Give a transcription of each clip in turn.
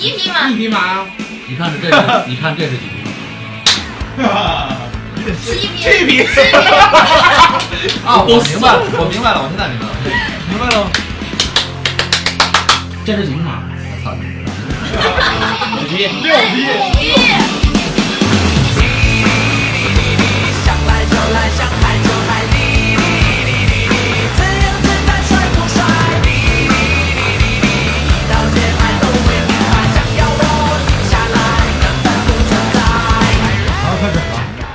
一匹马，一匹马呀，你看这是，你看这是几匹？七匹，七匹，啊，我明白了，我明白了，我现在明白了，明白了吗？这是几匹马？我操你！五匹，六匹。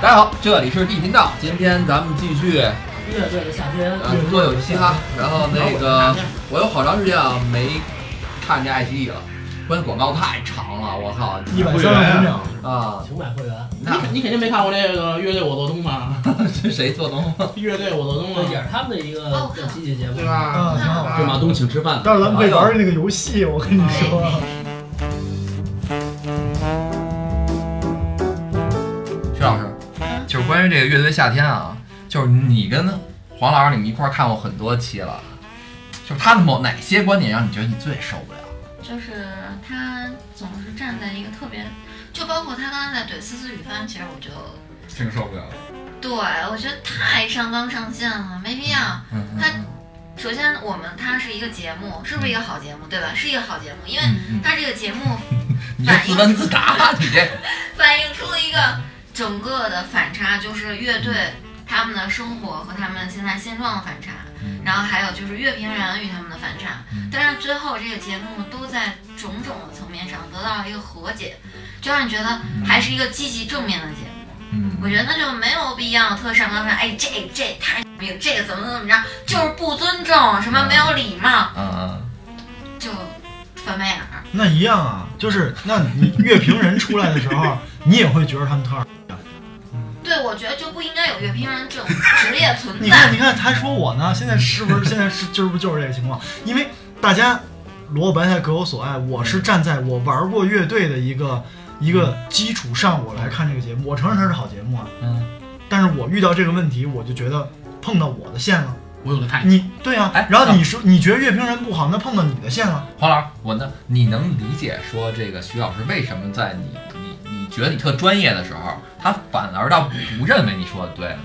大家好，这里是地频道，今天咱们继续乐队的夏天，呃多有嘻哈，然后那个我有好长时间啊没看这爱奇艺了，关键广告太长了，我靠一百三十五秒，啊！请买会员。那你你肯定没看过这个乐队我做东吧？是 谁做东？乐队我做东这也啊，是他们的一个集体节目，对吧？啊，挺好玩。对马东请吃饭，但是咱们可以玩那个游戏，我跟你说。就是关于这个乐队夏天啊，就是你跟黄老师你们一块儿看过很多期了，就是他的某哪些观点让你觉得你最受不了？就是他总是站在一个特别，就包括他刚才在怼思思雨帆，其实我就挺受不了的。对我觉得太上纲上线了，没必要。嗯嗯他首先我们它是一个节目，是不是一个好节目，对吧？是一个好节目，因为嗯嗯它这个节目 你这自问自答，你这反映出了一个整个的反差，就是乐队他们的生活和他们现在现状的反差，嗯然后还有就是乐评人与他们的反差。但是最后这个节目都在种种的层面上得到了一个和解，就让你觉得还是一个积极正面的节目。嗯我觉得那就没有必要特上纲上，哎，这这太没有，这个怎么怎么着，就是不尊重，什么没有礼貌，嗯就翻白眼儿。那一样啊，就是那你乐评人出来的时候，你也会觉得他们特二。对，我觉得就不应该有乐评人这种 职业存在你看，你看，还说我呢，现在是不是现在是就是不就是这个情况？因为大家萝卜白菜各有所爱，我是站在我玩过乐队的一个一个基础上，我来看这个节目。我承认它是好节目啊，嗯，但是我遇到这个问题，我就觉得碰到我的线了。我有个态度。你对啊哎，然后你说你觉得乐评人不好，那碰到你的线了。黄老师，我呢，你能理解说这个徐老师为什么在你觉得你特专业的时候，他反而倒不认为你说的对？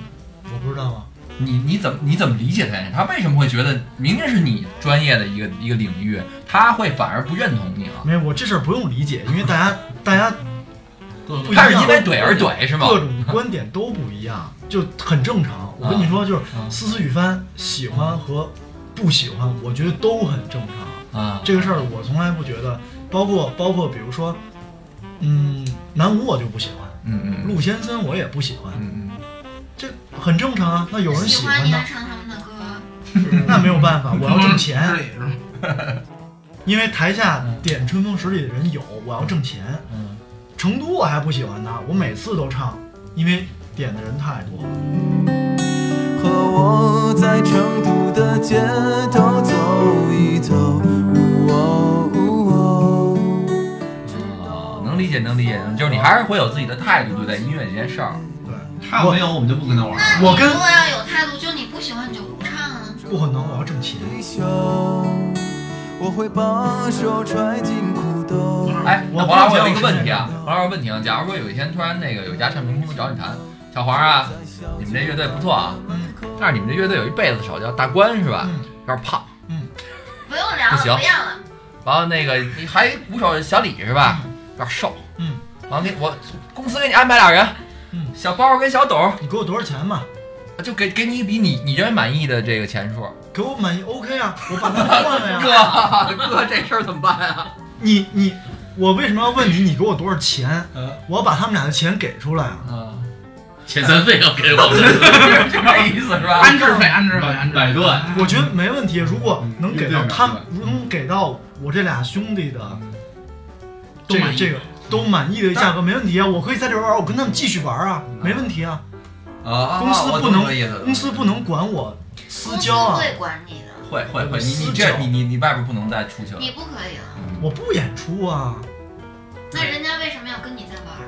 我不知道啊，你你怎么你怎么理解他？他为什么会觉得明明是你专业的一个一个领域，他会反而不认同你了？没有，我这事儿不用理解，因为大家大家各不一样他是因为怼而怼是吗？各种观点都不一样，就很正常。我跟你说，就是啊思思雨帆喜欢和不喜欢，我觉得都很正常。啊，这个事儿我从来不觉得，包括包括比如说，嗯，南无我就不喜欢，嗯嗯陆先森我也不喜欢，嗯嗯，这很正常啊。那有人喜欢他。欢你还，唱他们的歌，那没有办法，我要挣钱，是 因为台下点春风十里的人有，我要挣钱。嗯。成都我还不喜欢他，我每次都唱，因为点的人太多。了。和我在成都的街头走一走，理解能理解，就是你还是会有自己的态度对待音乐这件事儿。对，他要没有，我们就不跟他玩。我跟如果要有态度，就你不喜欢你就不唱啊。不可能，我要挣钱。我会把手揣进裤兜。哎，那黄老师，我有一个问题啊黄老师问题啊，假如说有一天突然那个有一家唱片公司找你谈，小黄啊，你们这乐队不错啊，嗯但是你们这乐队有一贝斯手叫大关是吧？嗯有点胖，不用聊了，不行不要了。完了那个你还鼓手小李是吧？有点瘦，嗯，完了给我公司给你安排俩人，嗯小包跟小董，你给我多少钱嘛？就给给你一笔你你认为满意的这个钱数。给我满意 OK 啊，我把他换了呀。哥哥，这事儿怎么办啊？你你，我为什么要问你？你给我多少钱？嗯我要把他们俩的钱给出来啊。嗯，遣散费要给我 们。就这意思是吧？安置费，安置费，安置费。百段，我觉得没问题。如果能给到他们买，能给到我这俩兄弟的都满意这个这个都满意的价格，没问题啊。我可以在这边玩，我跟他们继续玩啊，没问题啊。啊，公司不能公司不能管我私公司交啊，会管你的，会会会，你私你这交你你你外边不能再出去了。你不可以了。我不演出啊。那人家为什么要跟你在玩呢？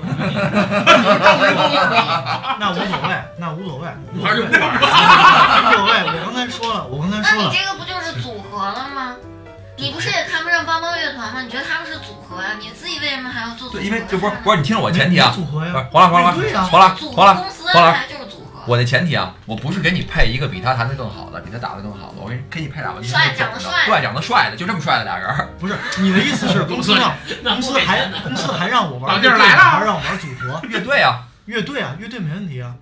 那无所谓，那无所谓，无玩就不玩。所谓。我刚才说了，我刚才那说了，你这个不就是组合了吗？你不是也看不上帮帮乐团吗？你觉得他们是组合呀？你自己为什么还要做组合？对，因为这不是不是，你听着我前提啊，组合呀不是，黄了黄老对呀黄了黄了公司就是组合。我的前提啊，我不是给你配一个比他弹得更好的，比他打得更好的，我给你给你配俩个帅长得帅对，长得帅的，就这么帅的俩人。不是你的意思是 公司让那公司还。公司还让我玩老弟儿来了还让我玩组合乐队啊，乐队啊，乐队没问题啊。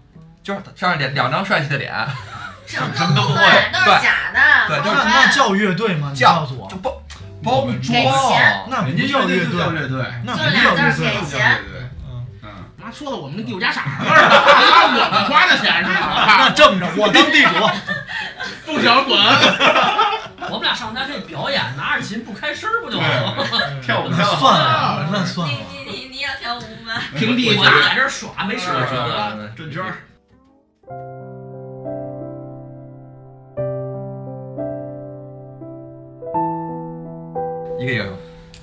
就是上两两张帅气的脸，什么都不会，都是假的。对那那叫乐队吗？你叫告诉我就，包包装那不人家叫乐队乐队就叫，乐队，那就不叫乐队。钱。嗯，嗯，妈说的我们跟地主家傻子似的，拿我们花的钱是那吧？这么着，我当地主，不想滚。我们俩上台可以表演，拿着琴不开声不就完了吗？跳舞跳，算了，那算你了。你你你你要跳舞吗？平地我就在这儿耍，没事儿啊的。转圈一个一个说，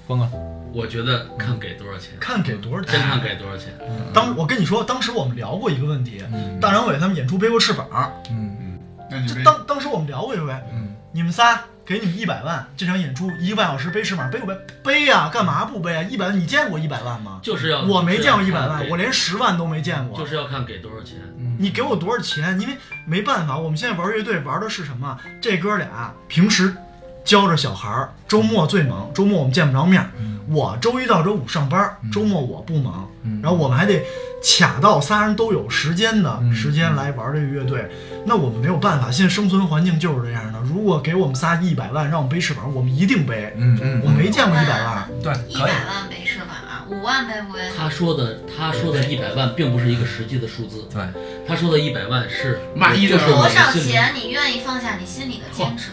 峰哥，我觉得看给多少钱，看给多少真看钱？给多少钱。当我跟你说，当时我们聊过一个问题，嗯大张伟他们演出背过翅膀，嗯那你背这当当时我们聊过一回，嗯你们仨给你们一百万，这场演出一个半小时背翅膀，背不背？背呀，干嘛不背啊？一百万，你见过一百万吗？就是要我没见过一百万，我连十万都没见过。就是要看给多少钱。嗯，你给我多少钱？因为没办法，我们现在玩乐队玩的是什么？这哥俩平时教着小孩儿，周末最忙，周末我们见不着面儿。我周一到周五上班，周末我不忙，嗯然后我们还得卡到仨人都有时间的嗯时间来玩这个乐队。那我们没有办法，现在生存环境就是这样的。如果给我们仨一百万，让我们背翅膀，我们一定背。嗯嗯，我没见过一百万，对，一百万背翅膀啊，五万背不背？他说的，他说的一百万并不是一个实际的数字，对，他说的一百万是就是多少钱你愿意放下你心里的坚持？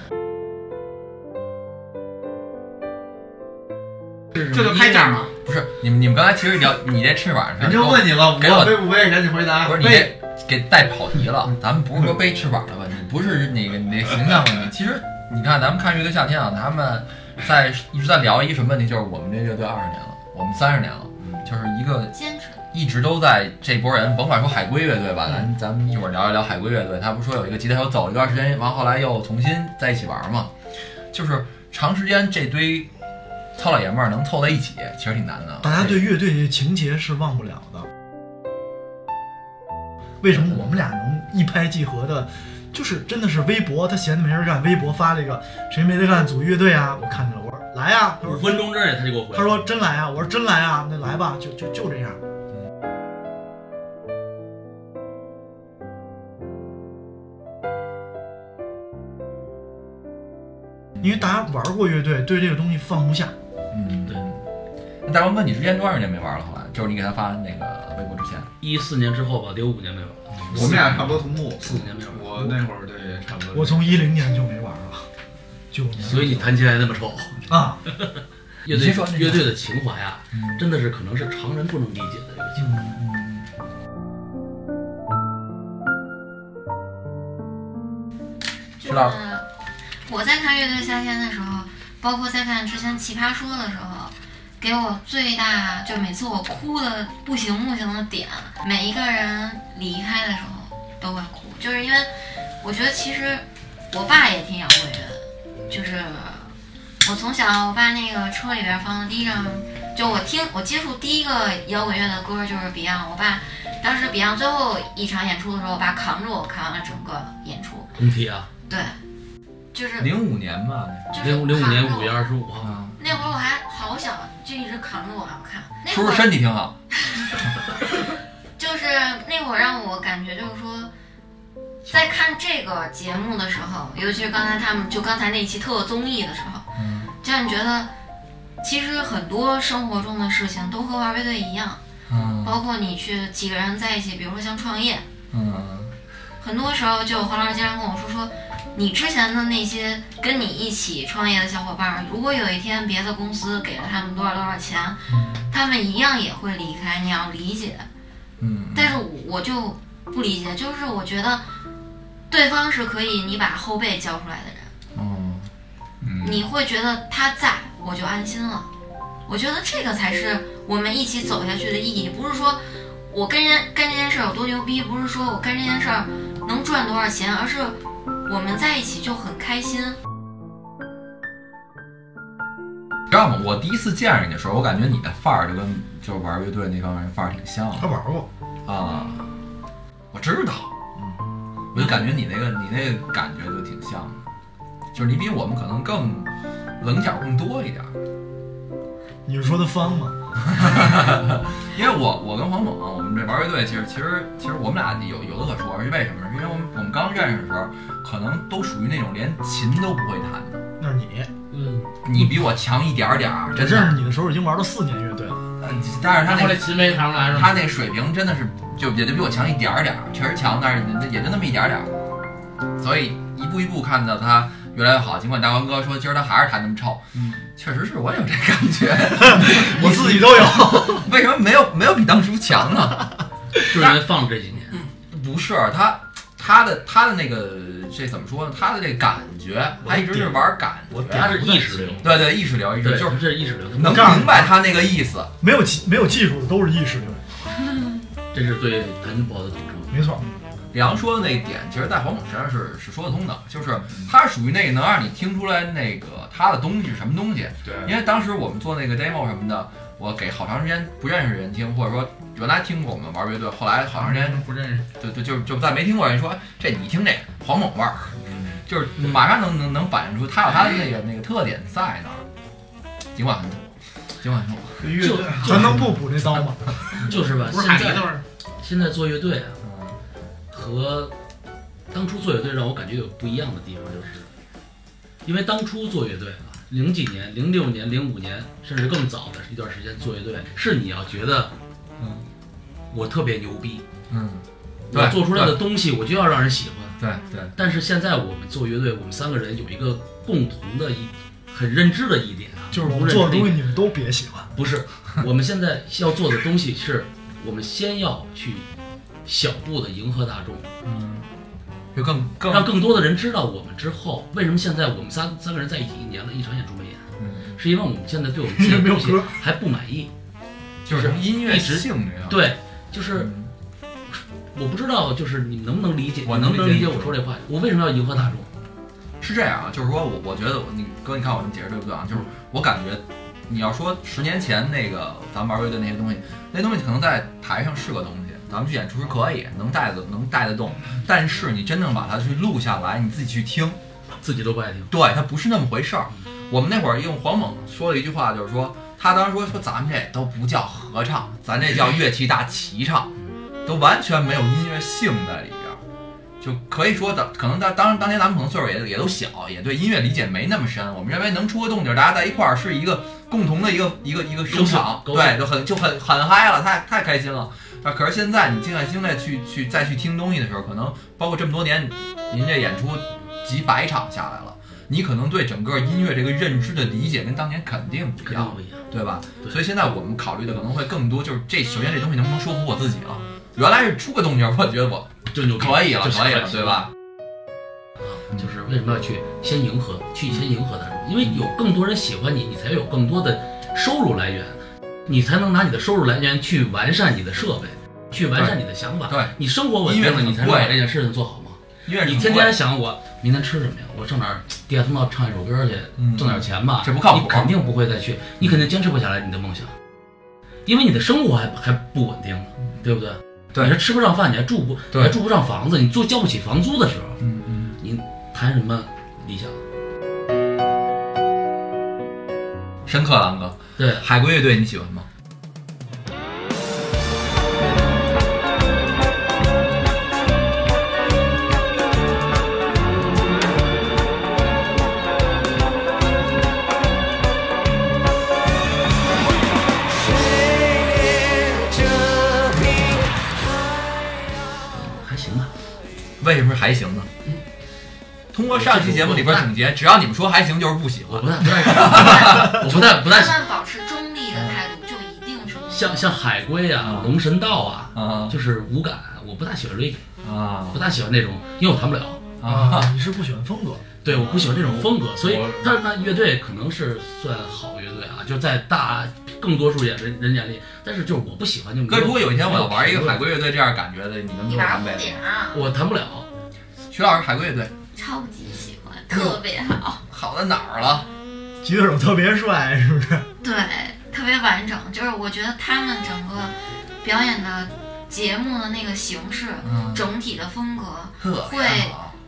是这就开价嘛。不是你们你们刚才其实聊你这翅膀人家问你了，给我我背不背？赶紧回答。不是你给带跑题了，咱们不是说背翅膀的问题，不是那个你那形象问题。其实你看，咱们看乐队夏天啊，他们在一直在聊一个什么问题，就是我们这乐队二十年了，我们三十年了，就是一个坚持。一直都在这波人，甭管说海龟乐队吧，咱咱们一会儿聊一聊海龟乐队。他不是说有一个吉他手走了一段时间，完后来又重新在一起玩嘛？就是长时间这堆糙老爷们儿能凑在一起，其实挺难的。大家对乐队的情节是忘不了的。为什么我们俩能一拍即合的？就是真的是微博，他闲的没事干，微博发了一个谁没得干组乐队啊？我看见了，我说来呀、五分钟之内他就给我回他。说真来啊，我说真来啊，那来吧，就就就这样。因为大家玩过乐队，对这个东西放不下。大王哥，你之前多少年没玩了？后来就是你给他发那个微博之前，一四年之后吧，得有五年没玩了。我们俩差不多同步，四五年没玩。我那会儿对差不多。我从一零年就没玩了，九年。所以你弹琴还那么丑。啊，乐队乐队的情怀啊，嗯真的是可能是常人不能理解的这个情怀。就是知道我在看《乐队夏天》的时候，包括在看之前《奇葩说》的时候，给我最大就每次我哭的不行不行的点，每一个人离开的时候都会哭，就是因为我觉得其实我爸也挺摇滚乐的，就是我从小我爸那个车里边放的第一张，就我听我接触第一个摇滚乐的歌就是 Beyond，我爸当时 Beyond 最后一场演出的时候，我爸扛着我看完了整个演出。红体啊，对，就是零五年吧，就是零零五年五月二十五号，啊，那会儿我还好小，就一直扛着我要看。那会儿身体挺好，就是那会儿让我感觉就是说，在看这个节目的时候，尤其是刚才他们就刚才那期特综艺的时候，嗯就让你觉得，其实很多生活中的事情都和玩乐队一样。嗯包括你去几个人在一起，比如说像创业，嗯很多时候就有黄老师经常跟我说说，你之前的那些跟你一起创业的小伙伴儿，如果有一天别的公司给了他们多少多少钱，他们一样也会离开，你要理解。嗯，但是我就不理解，就是我觉得对方是可以你把后背交出来的人，哦嗯你会觉得他在，我就安心了。我觉得这个才是我们一起走下去的意义，不是说我跟人干这件事儿有多牛逼，不是说我干这件事儿能赚多少钱，而是我们在一起就很开心。知道吗？我第一次见着你的时候，我感觉你的范儿就跟就是玩乐队那帮人范儿挺像的他玩过，啊。我知道，我就感觉你那个你那个感觉就挺像的，就是你比我们可能更棱角更多一点儿。你是说的方吗？因为我我跟黄猛，我们这玩乐队，其实其实其实我们俩有有的可说，是为什么？是因为我们我们刚认识的时候，可能都属于那种连琴都不会弹的。那是你。嗯，你比我强一点儿点儿，我真的。认识你的时候已经玩了四年乐队了。嗯但是他那后来秦没弹出来是吗？他那水平真的是就也就比我强一点儿点儿，确实强，但是也就那么一点儿点儿。所以一步一步看到他越来越好。尽管大王哥说今儿他还是弹那么臭，嗯，确实是我也有这感觉。我自己都有。为什么没有没有比当初强呢？就是因为放了这几年，不是他他的他的那个这怎么说呢？他的这感觉，他一直是玩感觉，他是意识流，对对意识流，意识，流就是这意识流，能明白他那个意思。没有技没有技术的都是意识流，这是对弹琴不好的统称。没错。李阳说的那一点，其实在黄总身上是是说得通的，就是他属于那个能让你听出来那个他的东西是什么东西。对因为当时我们做那个 demo 什么的，我给好长时间不认识的人听，或者说原来听过我们玩乐队，后来好长时间不认识，就就就就再没听过人说哎这你听这黄猛味儿，就是马上能能能反映出他有他的那个那个特点在那儿，尽管很土，尽管很土。就咱能不补这刀吗？就是吧，不是现在现在做乐队啊，嗯。和当初做乐队让我感觉有不一样的地方，就是因为当初做乐队啊，零几年、零六年、零五年，甚至更早的一段时间做乐队，是你要觉得，嗯，我特别牛逼，嗯，我做出来的东西我就要让人喜欢。对对，但是现在我们做乐队，我们三个人有一个共同的一很认知的一点啊，就是我做的东西你们都别喜欢。不是，我们现在要做的东西是，我们先要去小步的迎合大众，嗯，就更更让更多的人知道我们之后，为什么现在我们三三个人在一起一年了，一场演出没演，嗯，是因为我们现在对我们自己的东西还不满意。就是音乐性这样。对，就是嗯我不知道，就是你能不能理解？我能不能理解我说这话？我为什么要迎合大众？是这样啊，就是说我我觉得你哥，你看我这么解释对不对啊？就是我感觉你要说十年前那个咱们玩乐队那些东西，那东西可能在台上是个东西，咱们去演出是可以能带得能带得动，但是你真正把它去录下来，你自己去听，自己都不爱听。对，它不是那么回事儿。我们那会儿用黄猛说了一句话，就是说他当时说说咱们这都不叫合唱，咱这叫乐器大齐唱，都完全没有音乐性在里边儿。就可以说的，可能当当当年咱们可能岁数也也都小，也对音乐理解没那么深。我们认为能出个动静，大家在一块儿是一个共同的一个一个一个声场，对，就很就很很嗨了，太太开心了。啊，可是现在你静下心来去去再去听东西的时候，可能包括这么多年，您这演出几百场下来了，你可能对整个音乐这个认知的理解跟当年肯定不一样。对吧？对所以现在我们考虑的可能会更多，就是这首先这东西能不能说服我自己了。原来是出个动静，我觉得我就牛可以了，就可以了，对吧？啊，就是为什么要去先迎合，去先迎合大众？因为有更多人喜欢你，你才有更多的收入来源，你才能拿你的收入来源去完善你的设备，去完善你的想法。对，你生活稳定了，你才能把这件事情做好嘛。因为你天天想我明天吃什么呀？我上哪儿地下通道唱一首歌去，嗯挣点钱吧？这不靠谱你肯定不会再去，你肯定坚持不下来你的梦想，因为你的生活还还不稳定呢，对不对？对你是吃不上饭，你还住不，你还住不上房子，你租交不起房租的时候，嗯嗯，你谈什么理想？深刻了，安哥。对，海龟乐队你喜欢吗？还行吧，为什么还行呢？通过上期节目里边总结，只要你们说还行，就是不喜欢我不。太不太，我不太不太他们保持中立的态度，就一定是像像海龟啊、龙神道啊，啊就是无感，我不大喜欢 reggae，啊不大喜欢那种，因为我弹不了。啊！你是不喜欢风格？对，我不喜欢这种风格，所以我他那乐队可能是算好乐队啊，就在大更多数眼人人眼里，但是就是我不喜欢就没哥，如果有一天我要玩一个海龟乐队这样感觉的，你能你玩红给我弹呗？点啊，我弹不了。徐老师海龟乐队超级喜欢，特别好，好在哪儿了？吉他手特别帅，是不是？对，特别完整。就是我觉得他们整个表演的节目的那个形式，嗯，整体的风格会。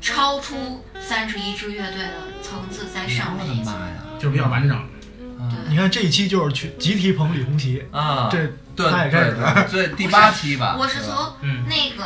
超出三十一支乐队的层次在上面一级。我的妈呀！就是比较完整。你看这一期就是去集体捧李红旗，啊，这对他也开始对对对，第八期吧。我是从嗯，那个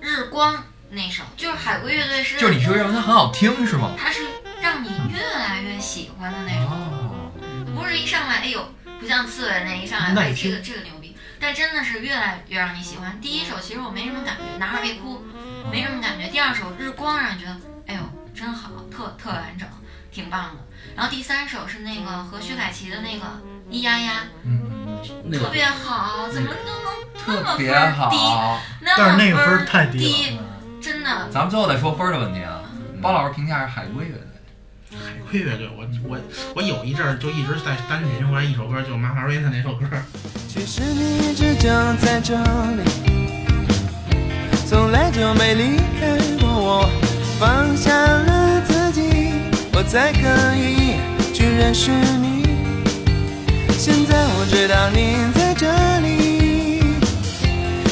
日光那首，就是海龟乐队是，就是你是认为它很好听是吗？它是让你越来越喜欢的那种。哦，不是一上来，哎呦，不像刺猬那一上来，这个这个牛逼，但真的是越来越让你喜欢。第一首其实我没什么感觉，男孩别哭，没什么感觉。第二首日光让你觉得，哎呦，真好，特特完整，挺棒的。然后第三首是那个和薛凯琪的那个咿呀呀，嗯，特那个别好，怎么都能那么特别分儿低，但是那个分儿么分儿太低真的。咱们最后再说分儿的问题啊。包老师评价是海龟乐队，海龟乐队，我我我有一阵儿就一直在单曲循环一首歌，就是马法瑞特那首歌。其实你一直就在这里，从来就没离开过我。放下了自己，我才可以去认识你。现在我知道你在这里，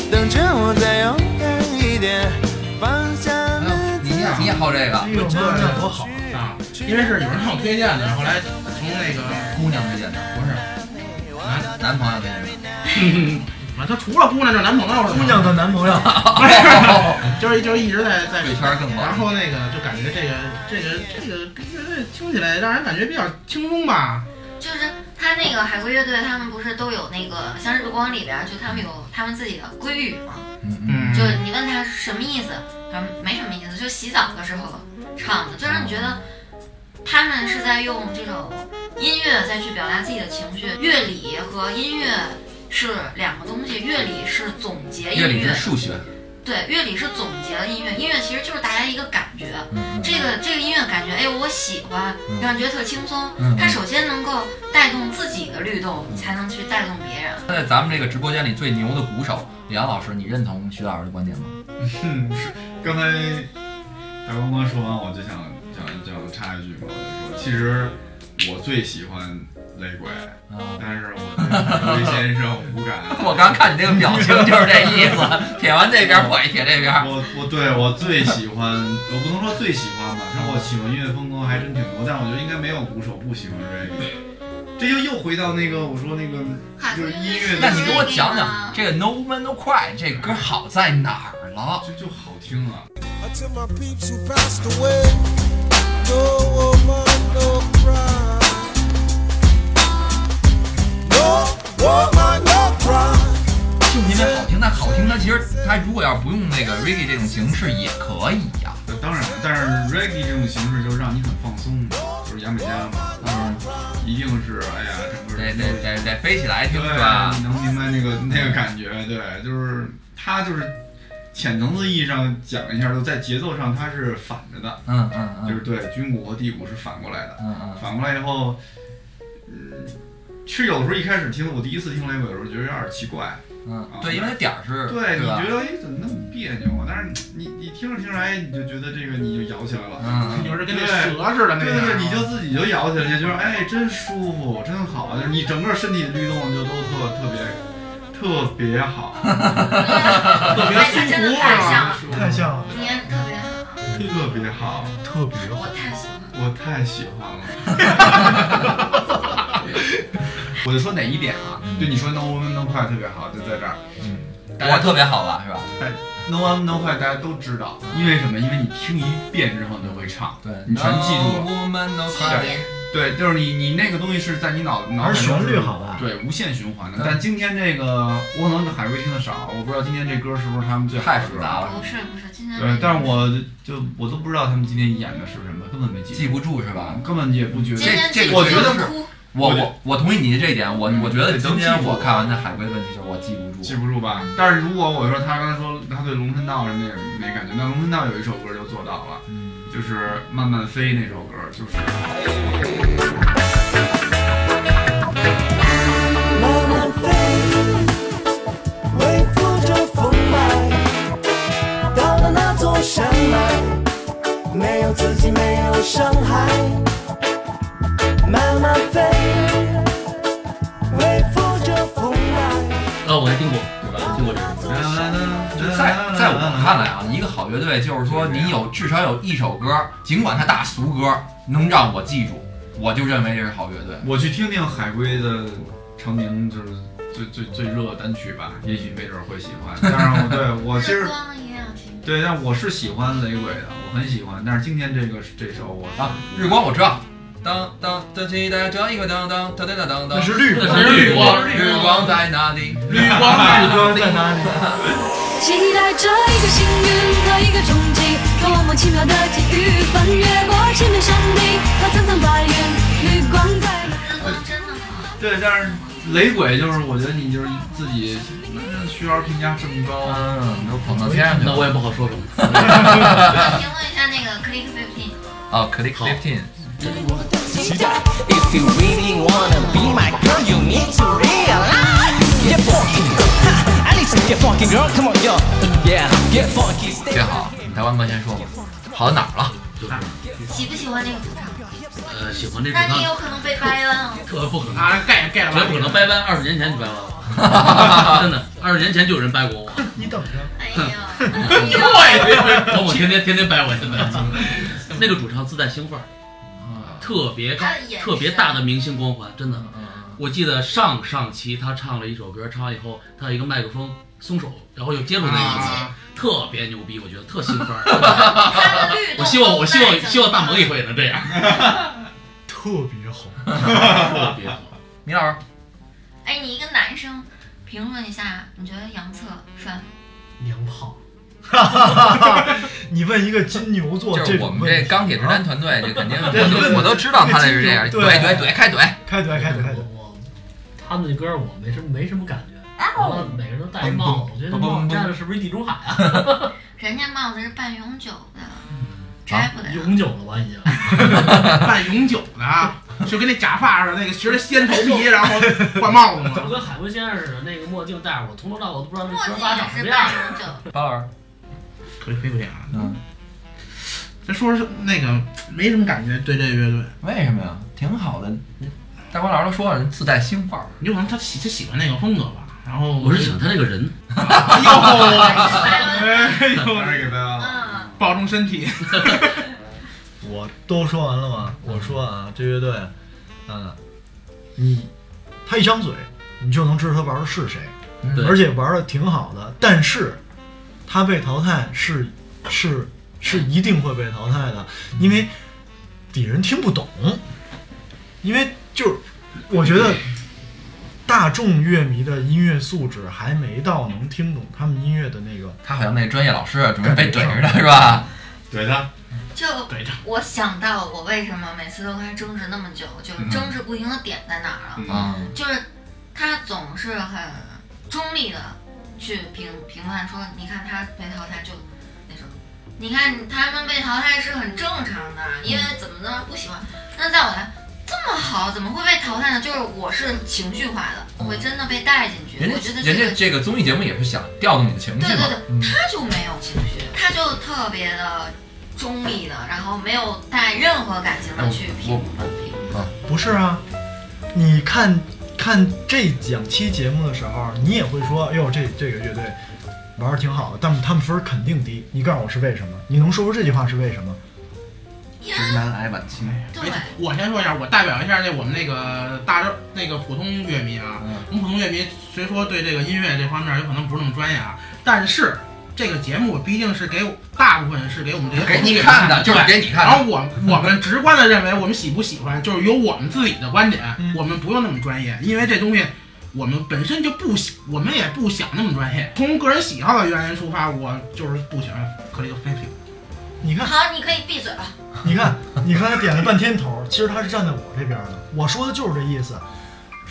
等着我再勇敢一点。放下你也。你也好这个哎呦，那多好！啊，因为是有人向我推荐的，后来从那个姑娘推荐的，不是男，男朋友推荐的。啊，他除了姑娘就是男朋友姑娘的男朋友，不是，就是就是一直在在贵圈更广然后那个就感觉这个这个这个乐队听起来让人感觉比较轻松吧，就是他那个海龟乐队，他们不是都有那个像日光里边儿，就他们有他们自己的归语吗？嗯嗯。嗯，就你问他是什么意思，他说没什么意思，就洗澡的时候唱的，就让你觉得他们是在用这种音乐再去表达自己的情绪。乐理和音乐是两个东西，乐理是总结音乐理是，数学。对，乐理是总结了音乐，音乐其实就是大家一个感觉。嗯这个这个音乐感觉，哎，我喜欢，嗯让人觉得特轻松嗯。它首先能够带动自己的律动，才能去带动别人。在咱们这个直播间里最牛的鼓手李阳老师，你认同徐老师的观点吗？嗯，是刚才大光光说完，我就想想想插一句嘛，我就说，其实我最喜欢雷鬼，啊，但是我对雷先生无感。我刚看你那个表情就是这意思，撇完这边撇撇这边。我我对我最喜欢，我不能说最喜欢吧，但是我喜欢音乐风格还真挺多，但是我觉得应该没有鼓手不喜欢 reggae。这就又回到那个我说那个就是音乐的，那你给我讲讲这个 No Man No Cry 这歌好在哪儿了？就就好听啊。就因为好听，但好听它其实它如果要不用那个 reggae 这种形式也可以呀、呃当然，但是 reggae 这种形式就是让你很放松，就是牙买加嘛，嗯，一定是哎呀，整个得得得得飞起来听对是吧？你？能明白那个那个感觉，对，就是它就是浅层次意义上讲一下，就在节奏上它是反着的，嗯嗯嗯。就是对军鼓和地鼓是反过来的，嗯嗯，反过来以后，嗯，其实有的时候一开始听，我第一次听雷鬼的时候觉得有点奇怪，嗯，对，因为它点儿是，对，你觉？得哎怎么那么别扭啊？但是你你听着听着哎，你就觉得这个你就摇起来了。嗯就是跟那蛇似的。对对对，你就自己就摇起来，就觉得哎，真舒服，真好，就是你整个身体的律动就都特特别特别好，特别舒服太像了，太像了，你也特别好，特别好，特别好。我太喜欢。我太喜欢了。我就说哪一点啊？就，你说 No Woman No Cry 特别好，就在这儿。大家特别好吧，是吧？No Woman No Cry 大家都知道，因为什么？因为你听一遍之后你就会唱，对，你全记住了。No woman no cry 对，就是你你那个东西是在你脑脑海中旋律好吧？对，无限循环的嗯。但今天这个我可能海瑞听的少，我不知道今天这歌是不是他们最好的歌太复杂了，不是不是，今天对，但是我就我都不知道他们今天演的是什么，根本没记记不住是吧？根本也不觉得今天这个我觉得是哭，我我我同意你的这一点，我嗯我觉得今天我看完那海龟的问题就是我记不住，记不住吧。但是如果我说他刚才说他对龙神道是那个没感觉，那龙神道有一首歌就做到了，就是慢慢飞那首歌，就是慢慢飞，微拂着风脉，到了那座山脉，没有自己，没有伤害。慢慢飞，听过，对吧？听过这首歌。就在在我看来啊，一个好乐队就是说你有至少有一首歌，尽管它大俗歌，能让我记住，我就认为这是好乐队。我去听听海龟的成名就是最最最热的单曲吧，也许没准会喜欢。但是我对我其实。对，但我是喜欢雷鬼的，我很喜欢。但是今天这个这首我啊，日光我知道，当当当期待这一个当当当当当当当，那是绿那是绿光日光在哪里？绿光绿光在哪里？期待着一个幸运和一个冲击，多么奇妙的际遇，翻越过千面山顶和层层白云，绿光在哪？里真的好，对，但是雷鬼就是我觉得你就是自己嗯学员评价这么高，嗯，都捧到天上去了。那我也不好说什么。要评论一下那个 Click Fifteen。哦，Click Fifteen，If you really wanna be my girl, you need to realize. Get funky, at least get funky, girl. Come on, yo, yeah, get funky. 好。你台湾哥先说吧，好到哪儿了？喜不喜欢这个主唱？呃，喜欢这首那你歌，有可能被掰弯哦。特不可能，啊，盖盖了吧绝不可能掰弯。二十年前就掰弯了，真的，二十年前就有人掰过我。你等着，哎呀，哎呀，等我天天天天掰我，现在。那个主唱自带兴奋儿，特别特别大的明星光环，真的。我记得上上期他唱了一首歌，唱完以后他有一个麦克风松手，然后又接住那个特别牛逼，我觉得特兴奋 我希望我希望希望大萌以后也能这样，特别好。特别好。米老师，哎，你一个男生评论一下，你觉得杨策帅吗？娘炮，你问一个金牛座就是我们这钢铁直男啊团队，这肯定 我都我都知道他那是这样，对怼怼怼，开怼。开怼开怼开怼。我他们那歌我没什么没什么感觉，然后每个人都戴一帽子，我觉得这帽子戴的是不是地中海啊？人家帽子是半永久的，摘不了。永久的吧已经。半永久的，就跟那假发似的，那个学着掀头皮，然后换帽子嘛。就跟海龟先生似的，那个墨镜戴着，我从头到尾都不知道那墨镜哥仨也是长什么样半。永久。巴老师，腿飞不了。嗯，咱说是那个没什么感觉对这个乐队，为什么呀？挺好的。大光老师都说了，人自带星范儿。有可能他喜他喜欢那个风格吧。然后我是喜欢他这个人，哎呦，哎呦，保重身体。我都说完了吗？我说啊，这乐队，嗯，你他一张嘴，你就能知道他玩的是谁，而且玩的挺好的。但是他被淘汰是是是一定会被淘汰的，因为底人听不懂，因为就是我觉得大众乐迷的音乐素质还没到能听懂他们音乐的那个。他好像那专业老师准备被怼着呢，是吧？怼他，就怼他我想到我为什么每次都跟他争执那么久，就是争执不赢的点在哪儿了？嗯啊，就是他总是很中立的去评评判说，你看他被淘汰就那什么，你看他们被淘汰是很正常的，因为怎么怎么不喜欢。那在我来这么好，怎么会被淘汰呢？就是我是情绪化的，我会真的被带进去。人我觉得这个家人家这个综艺节目也是想调动你的情绪嘛。对对对，他就没有情绪，他就特别的中立的，然后没有带任何感情的去评评。不是啊，你看看这两期节目的时候，你也会说，哎呦，这这个乐队玩的挺好的，但他们分儿肯定低。你告诉我是为什么？你能说出这句话是为什么？直男癌晚期。对没我先说一下，我代表一下那我们那个大众那个普通乐迷啊。嗯我们普通乐迷虽说对这个音乐这方面有可能不是那么专业啊，但是这个节目毕竟是给大部分是给我们这些给你看的就是给你看的然后我我们直观的认为我们喜不喜欢，就是有我们自己的观点，嗯我们不用那么专业，因为这东西。我们本身就不喜，我们也不想那么专业。从个人喜好的原因出发，我就是不喜欢克里克菲普。你看，好，你可以闭嘴了。你看，你刚才点了半天头，其实他是站在我这边的。我说的就是这意思，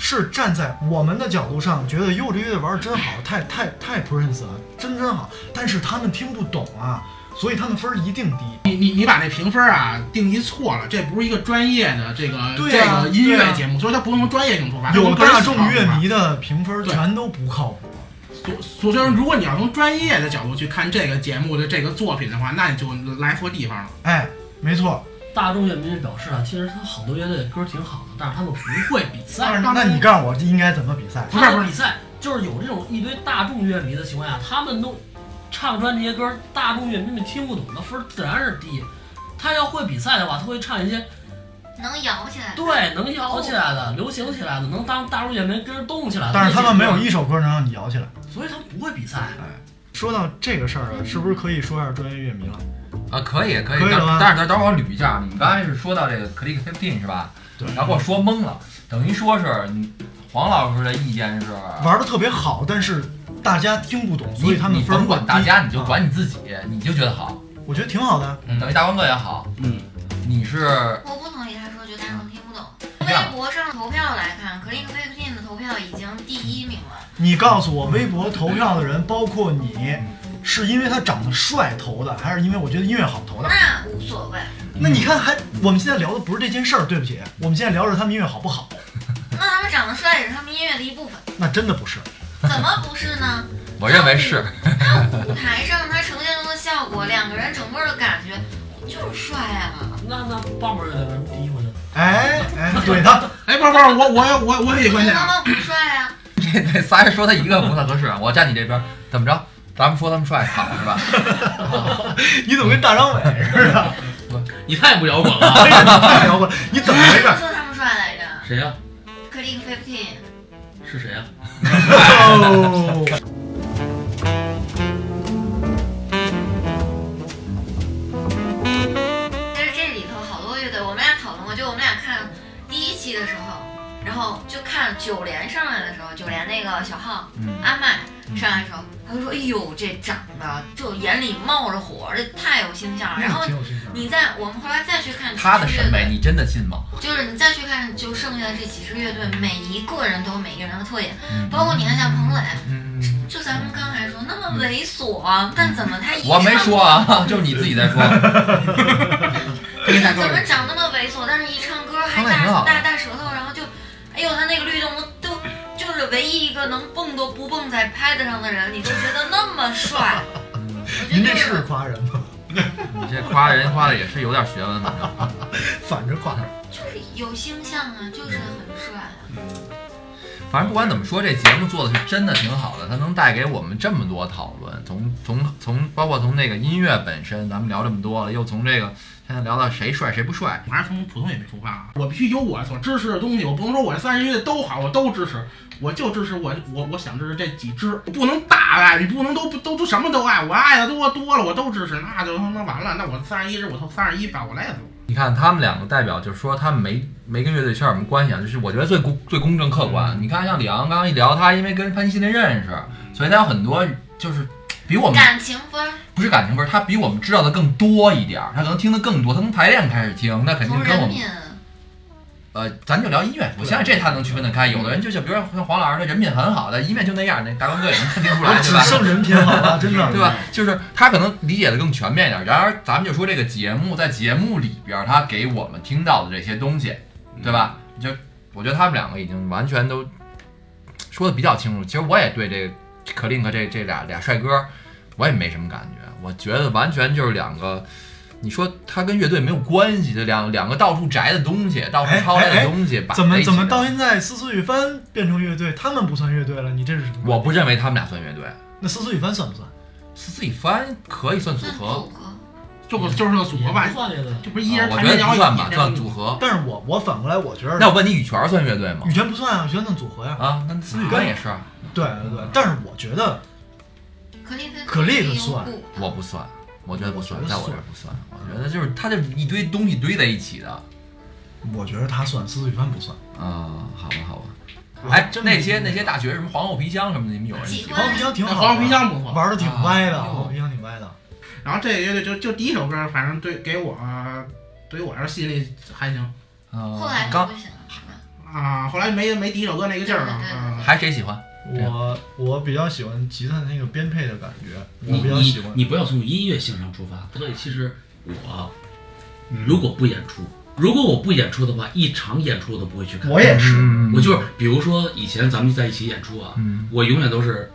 是站在我们的角度上，觉得柚子乐队玩的真好，太太太 Prince 了，真真好。但是他们听不懂啊，所以他们分儿一定低。你你你把那评分啊定义错了，这不是一个专业的这个、对啊这个音乐节目，所以它不能从专业性出发。有从个人大众好出发乐迷的评分对全都不靠谱。所所以说，如果你要从专业的角度去看这个节目的这个作品的话，那你就来错地方了。哎，没错。大众乐迷表示啊，其实他好多乐队的歌挺好的，但是他们不会比赛。那你告诉我应该怎么比赛？他们比赛就是有这种一堆大众乐迷的情况下，他们都唱出来这些歌，大众乐迷们听不懂，的分儿自然是低。他要会比赛的话，他会唱一些能摇起来，对能摇起来的、流行起来的，能当大众乐迷跟着动起来的。但是他们没有一首歌能让你摇起来，所以他们不会比赛。哎说到这个事儿啊，是不是可以说一下专业乐迷了？啊，可以可以，但可以了吗但是等会儿我捋一下，你们刚才是说到这个 Click Fifteen 是吧？对然后给我说懵了，等于说是你黄老师的意见是玩的特别好，但是大家听不懂，所以他们你甭管大家，你就啊管你自己，你就觉得好，我觉得挺好的。等于大光哥也好，嗯，你是我不同意他说，觉得大众听不懂。微博上投票来看，Click Fifteen 的投票已经第一名了。你告诉我，微博投票的人，包括你，是因为他长得帅投的，还是因为我觉得音乐好投的？那无所谓。那你看，还我们现在聊的不是这件事儿，对不起，我们现在聊的是他们音乐好不好？那他们长得帅也是他们音乐的一部分，那真的不是。怎么不是呢？我认为是，舞台上他呈现出的效果，两个人整个的感觉就是帅啊。那那棒棒乐队为什么第一回呢？哎哎，怼他！哎，不是不是，我我我我也有观点啊。他们不帅啊。这这仨人说他一个不太合适，我站你这边，怎么着？咱们说他们帅好是吧？你怎么跟大张伟似的？你太不摇滚了，太摇滚！你怎么回事？说他们帅来着谁呀、？Clean Fifteen。是谁呀、哦，其实这里头好多乐队，我们俩讨论过，就我们俩看第一期的时候，然后就看九连上来的时候，九连那个小号、嗯阿麦上来的时候，他就说：“哎呦，这长得就眼里冒着火，这太有形象了。”然后。你再我们后来再去看他的审美你真的信吗？就是你再去看就剩下的这几支乐队，每一个人都有每一个人的特点，嗯包括你看像彭磊，就咱们刚才说那么猥琐，啊但怎么他一我没唱说啊，就是你自己 在说。怎么长那么猥琐，但是一唱歌还大大大舌头，然后就，哎呦，他那个律动都就是唯一一个能蹦都不蹦在拍子上的人，你都觉得那么帅。您这是夸人吗？你这夸人夸的也是有点学问，反正。反着夸。就是有星象啊，就是很帅啊。反正不管怎么说，这节目做的是真的挺好的，它能带给我们这么多讨论，从从从包括从那个音乐本身，咱们聊这么多了，又从这个现在聊到谁帅谁不帅，我还是从普通乐迷出发啊，我必须有我所支持的东西，我不能说我这三十乐队都好，我都支持，我就支持我我我想支持这几支，我不能大爱，你不能都都都什么都爱，我爱的多多了，我都支持，那就他妈完了，那我三十一支我投三十一，把我累死了。你看他们两个代表，就是说他们没没跟乐队圈有什么关系啊，就是我觉得最公最公正客观。你看像李昂刚刚一聊，他因为跟潘西林认识，所以他有很多就是比我们感情分儿不是感情分，他比我们知道的更多一点儿，他可能听的更多，他从排练开始听，那肯定跟我们呃，咱就聊音乐，我相信这他能区分得开。有的人就像比如说像黄老师，他人品很好的，音乐就那样，那大光哥也能听出来，对只吧？剩人品好了，真的。对吧？就是他可能理解的更全面一点。然而，咱们就说这个节目在节目里边儿，他给我们听到的这些东西，对吧？就我觉得他们两个已经完全都说的比较清楚。其实我也对这个可林克这这俩俩帅哥，我也没什么感觉。我觉得完全就是两个，你说他跟乐队没有关系的两两个到处摘的东西，到处抄来的东西，摆怎么怎么到现在思思雨帆变成乐队，他们不算乐队了？你这是什么？我不认为他们俩算乐队。那思思雨帆算不算？思思雨帆可以算组合，组合。就个就是个组合吧，算乐队。就不是一人啊我觉得弹民谣不算吧，算组合。但是我我反过来，我觉得那我问你，羽泉算乐队吗羽？泉不算啊，羽泉算组合呀。啊，那思雨帆也是啊。对对对，但是我觉得可丽跟可丽有的算我不算，我觉得不算在我这儿不算。我觉得就是它这一堆东西堆在一起的。我觉得他算，司徒雨帆不算。啊，好吧，好吧。哎，真那些那些大学什么皇后皮箱什么的，你们有人黄皮箱挺好的，黄皮箱不错玩的挺歪的，皇后皮箱挺歪的。然后这个乐队就就第一首歌，反正对给我对于我来说吸引力还行后来刚不行了，是吧？啊，后来没没第一首歌那个劲儿了。还谁喜欢？我我比较喜欢吉他的那个编配的感觉，我你你比较喜欢。你不要从音乐性上出发。所以其实我如果不演出，如果我不演出的话，一场演出我都不会去看。我也是，嗯我就是比如说以前咱们在一起演出啊，嗯我永远都是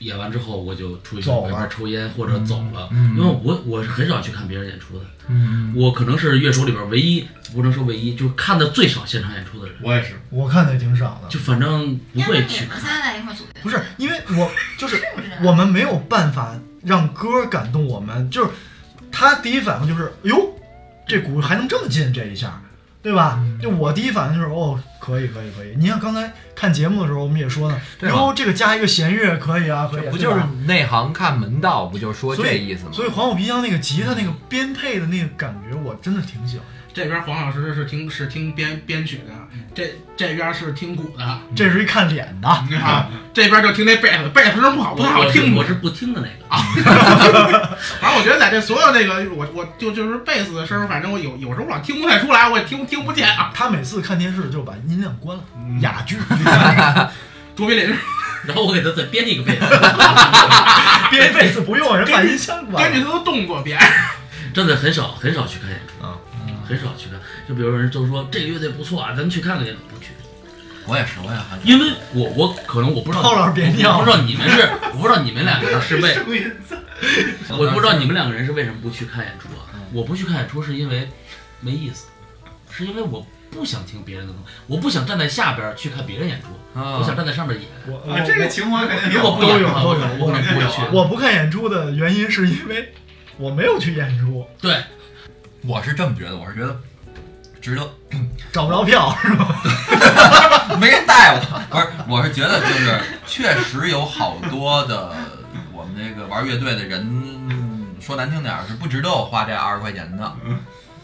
演完之后我就出去走了外边抽烟或者走了，嗯因为我我是很少去看别人演出的。嗯，我可能是乐手里边唯一不能说唯一，就是看的最少现场演出的人，我也是，我看的也挺少的。就反正不会去看。你们仨在一块组队？不是因为我 就是？我们没有办法让歌感动我们，就是他第一反应就是，哎呦，这鼓还能这么近这一下，对吧？就我第一反应就是，哦，可以可以可以。你像刚才看节目的时候，我们也说呢，哟，这个加一个弦乐可以啊，可以啊，不就是内行看门道，不就说这意思吗？所以黄虎皮箱那个吉他那个编配的那个感觉，我真的挺喜欢。这边黄老师是听是听编编曲的，这这边是听鼓的这是一看脸的，啊，这边就听那贝斯，贝斯声不好不太好听。我是不听的那个啊，反正我觉得在这所有那个，我我就就是贝斯的声，反正我有有时候我老听不太出来，我也听听不见啊。他每次看电视就把音量关了，哑剧，卓别林 然后我给他再编一个贝斯，编贝斯不用，人把音箱关了。根据他的动作编。真的很少很少去看演出啊，很少去看。就比如有人就说这个乐队不错啊，咱们去看看去，不去。我也是，我也很因为我我可能我不知道，郝老师别尿我不知道你们是，我不知道你们两个人是为，我不知道你们两个人是为什么不去看演出啊？我不去看演出是因为没意思，是因为我不想听别人的东西，我不想站在下边去看别人演出，啊我想站在上面演。我啊，这个情况肯定有。如果不都有演的我可能不会去。我不看演出的原因是因为我没有去演出，对，我是这么觉得，我是觉得值得，找不着票是吧？没人带我。不是，我是觉得就是确实有好多的我们这个玩乐队的人，说难听点儿是不值得我花这二十块钱的。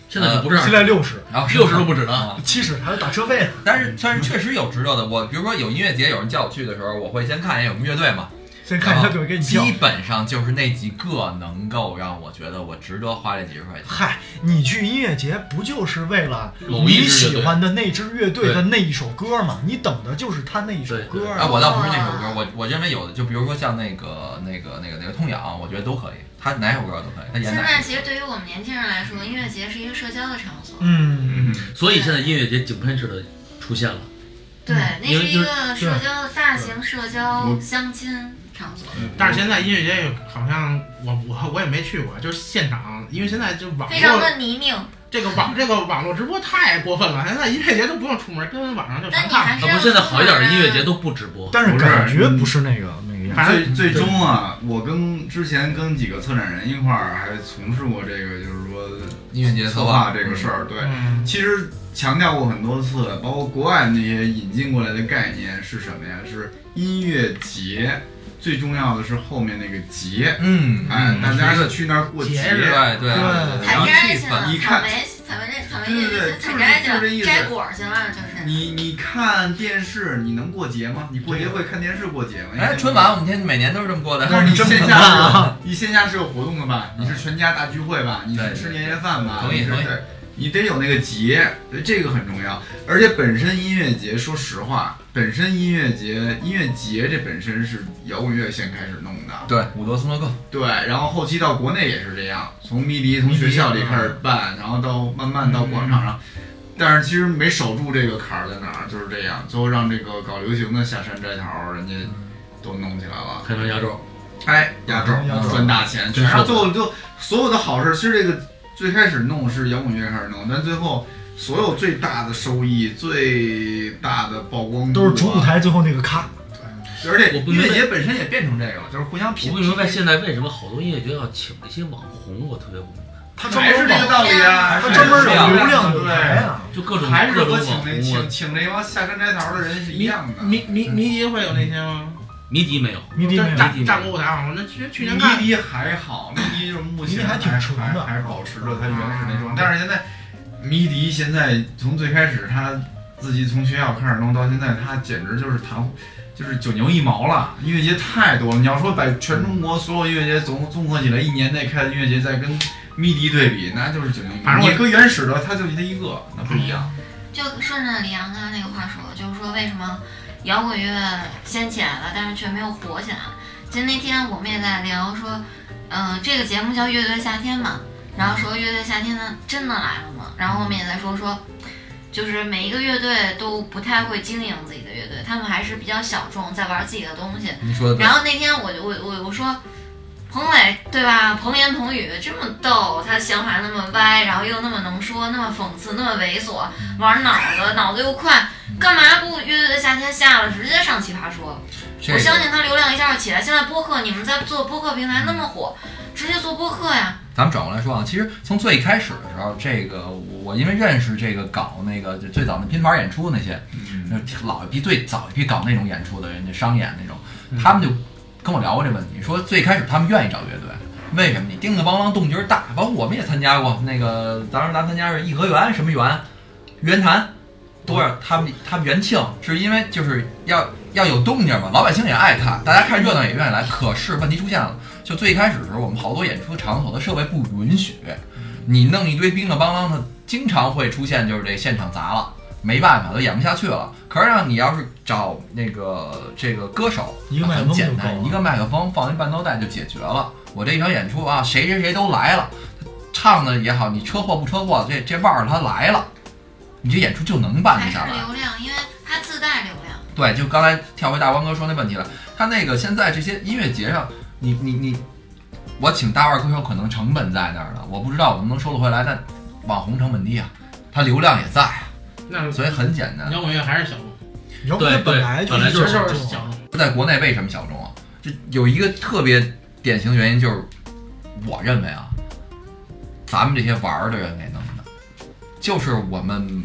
现在就不是现在六十、然后六十都不值得。啊七十，还有打车费呢。但是但是确实有值得的。我比如说有音乐节，有人叫我去的时候，我会先看一眼有什么乐队嘛。先看一下给给你基。本上就是那几个能够让我觉得我值得花这几十块钱。嗨，你去音乐节不就是为了某你喜欢的那支乐队的那一首歌吗？你等的就是他那一首歌啊。我倒不是那首歌，我我认为有的，就比如说像那个那个那个那个痛痒，我觉得都可以，他哪首歌都可以，他演现。在其实对于我们年轻人来说，音乐节是一个社交的场所。嗯，所以现在音乐节井喷式的出现了。对，那是一个社交大型社交相亲场所。但是现在音乐节也好像我我我也没去过，就是现场，因为现在就网非常络的泥泞，这个网 这个网络直播太过分了，现在音乐节都不用出门，跟网上就全看。不，现在好一点的音乐节都不直播。但是感觉不是那个那个样子。反正最最终啊，我跟之前跟几个策展人一块儿还从事过这个，就是说音乐节策策划划这个事儿。对，嗯，其实强调过很多次，包括国外那些引进过来的概念是什么呀？是音乐节，最重要的是后面那个节。嗯，哎，大家是去那儿过节，对对对采然后气氛摘去了，一看采莓采莓采莓对对对采摘去了，就是这意思摘果去了，就是。你你看电视，你能过节吗？你过节会看电视过节吗？哎，春晚我们天每年都是这么过的。但是你 线下你线下是有活动的吧？你是全家大聚会吧？你是吃年夜饭吧？同意同意你得有那个节，这个很重要。而且本身音乐节，说实话，本身音乐节音乐节这本身是摇滚乐先开始弄的，对，伍德斯诺克，对，然后后期到国内也是这样，从迷笛从学校里开始办，然后到慢慢到广场上。但是其实没守住这个坎儿在哪儿，就是这样，最后让这个搞流行的下山摘桃，人家都弄起来了。开成压轴，哎，压轴压轴赚大钱，全是最后就所有的好事，其实这个最开始弄是摇滚乐开始弄，但最后所有最大的收益、最大的曝光啊都是主舞，台最后那个咔，而且音我不明白乐节本身也变成这个了，就是互相我拼。不明白现在为什么好多音乐节要请那些网红，我特别不明白。他专还是门这个道理啊，他专门有还是流量舞对台啊。就各种还是和请那请，请那帮下山摘桃的人是一样的。迷迷迷笛会有那些吗？迷笛没有，迷笛没有，站站过舞台好像那去去年看迷笛还好，迷笛就是目前还挺纯的还是保持着它原始那种。但是现在迷笛现在从最开始他自己从学校开始弄到现在，他简直就是谈就是九牛一毛了。音乐节太多了，你要说把全中国所有音乐节综综合起来，一年内开的音乐节再跟迷笛对比，那就是九牛一毛。反正我你搁原始的，它就那一个，那不一样。就顺着李阳刚才那个话说，就是说为什么摇滚乐掀起来了，但是却没有火起来。其实那天我们也在聊说，嗯、这个节目叫《乐队夏天》嘛，然后说乐队夏天呢真的来了嘛，然后我们也在说说，就是每一个乐队都不太会经营自己的乐队，他们还是比较小众，在玩自己的东西。你说然。后那天我就我我我说，彭磊对吧？彭言彭语这么逗，他想法那么歪，然后又那么能说，那么讽刺，那么猥琐，玩脑子，脑子又快，干嘛不乐队的夏天下了直接上奇葩说？我相信他流量一下就起来。现在播客你们在做播客平台那么火，直接做播客呀。咱们转过来说啊，其实从最开始的时候，这个我因为认识这个搞那个就最早的拼盘演出那些，嗯那老一批最早一批搞那种演出的人家商演那种，他们就跟我聊过这问题，说最开始他们愿意找乐队，为什么？你叮叮梆啷动静儿大，包括我们也参加过那个，当时咱参加是颐和园什么园，园坛，多少他们他们元庆是因为就是要要有动静嘛，老百姓也爱看，大家看热闹也愿意来。可是问题出现了，就最一开始的时候，我们好多演出场所的设备不允许，你弄一堆叮当梆啷的，经常会出现就是这现场砸了。没办法，都演不下去了。可是让你要是找那个这个歌手，一个很简单，一个麦克风放一伴奏带就解决了。我这一场演出啊，谁谁谁都来了，唱的也好，你车祸不车祸，这这腕儿他来了，你这演出就能办得下来。流量，因为它自带流量。对，就刚才跳回大光哥说那问题了，他那个现在这些音乐节上，你你你，我请大腕歌手可能成本在那儿呢，我不知道我能不能收得回来，但网红成本低啊，他流量也在所以很简单。摇滚乐还是小众，摇滚乐本来就本来就是是小众。在国内为什么小众啊？就有一个特别典型的原因，就是我认为啊，咱们这些玩儿的人给弄的，就是我们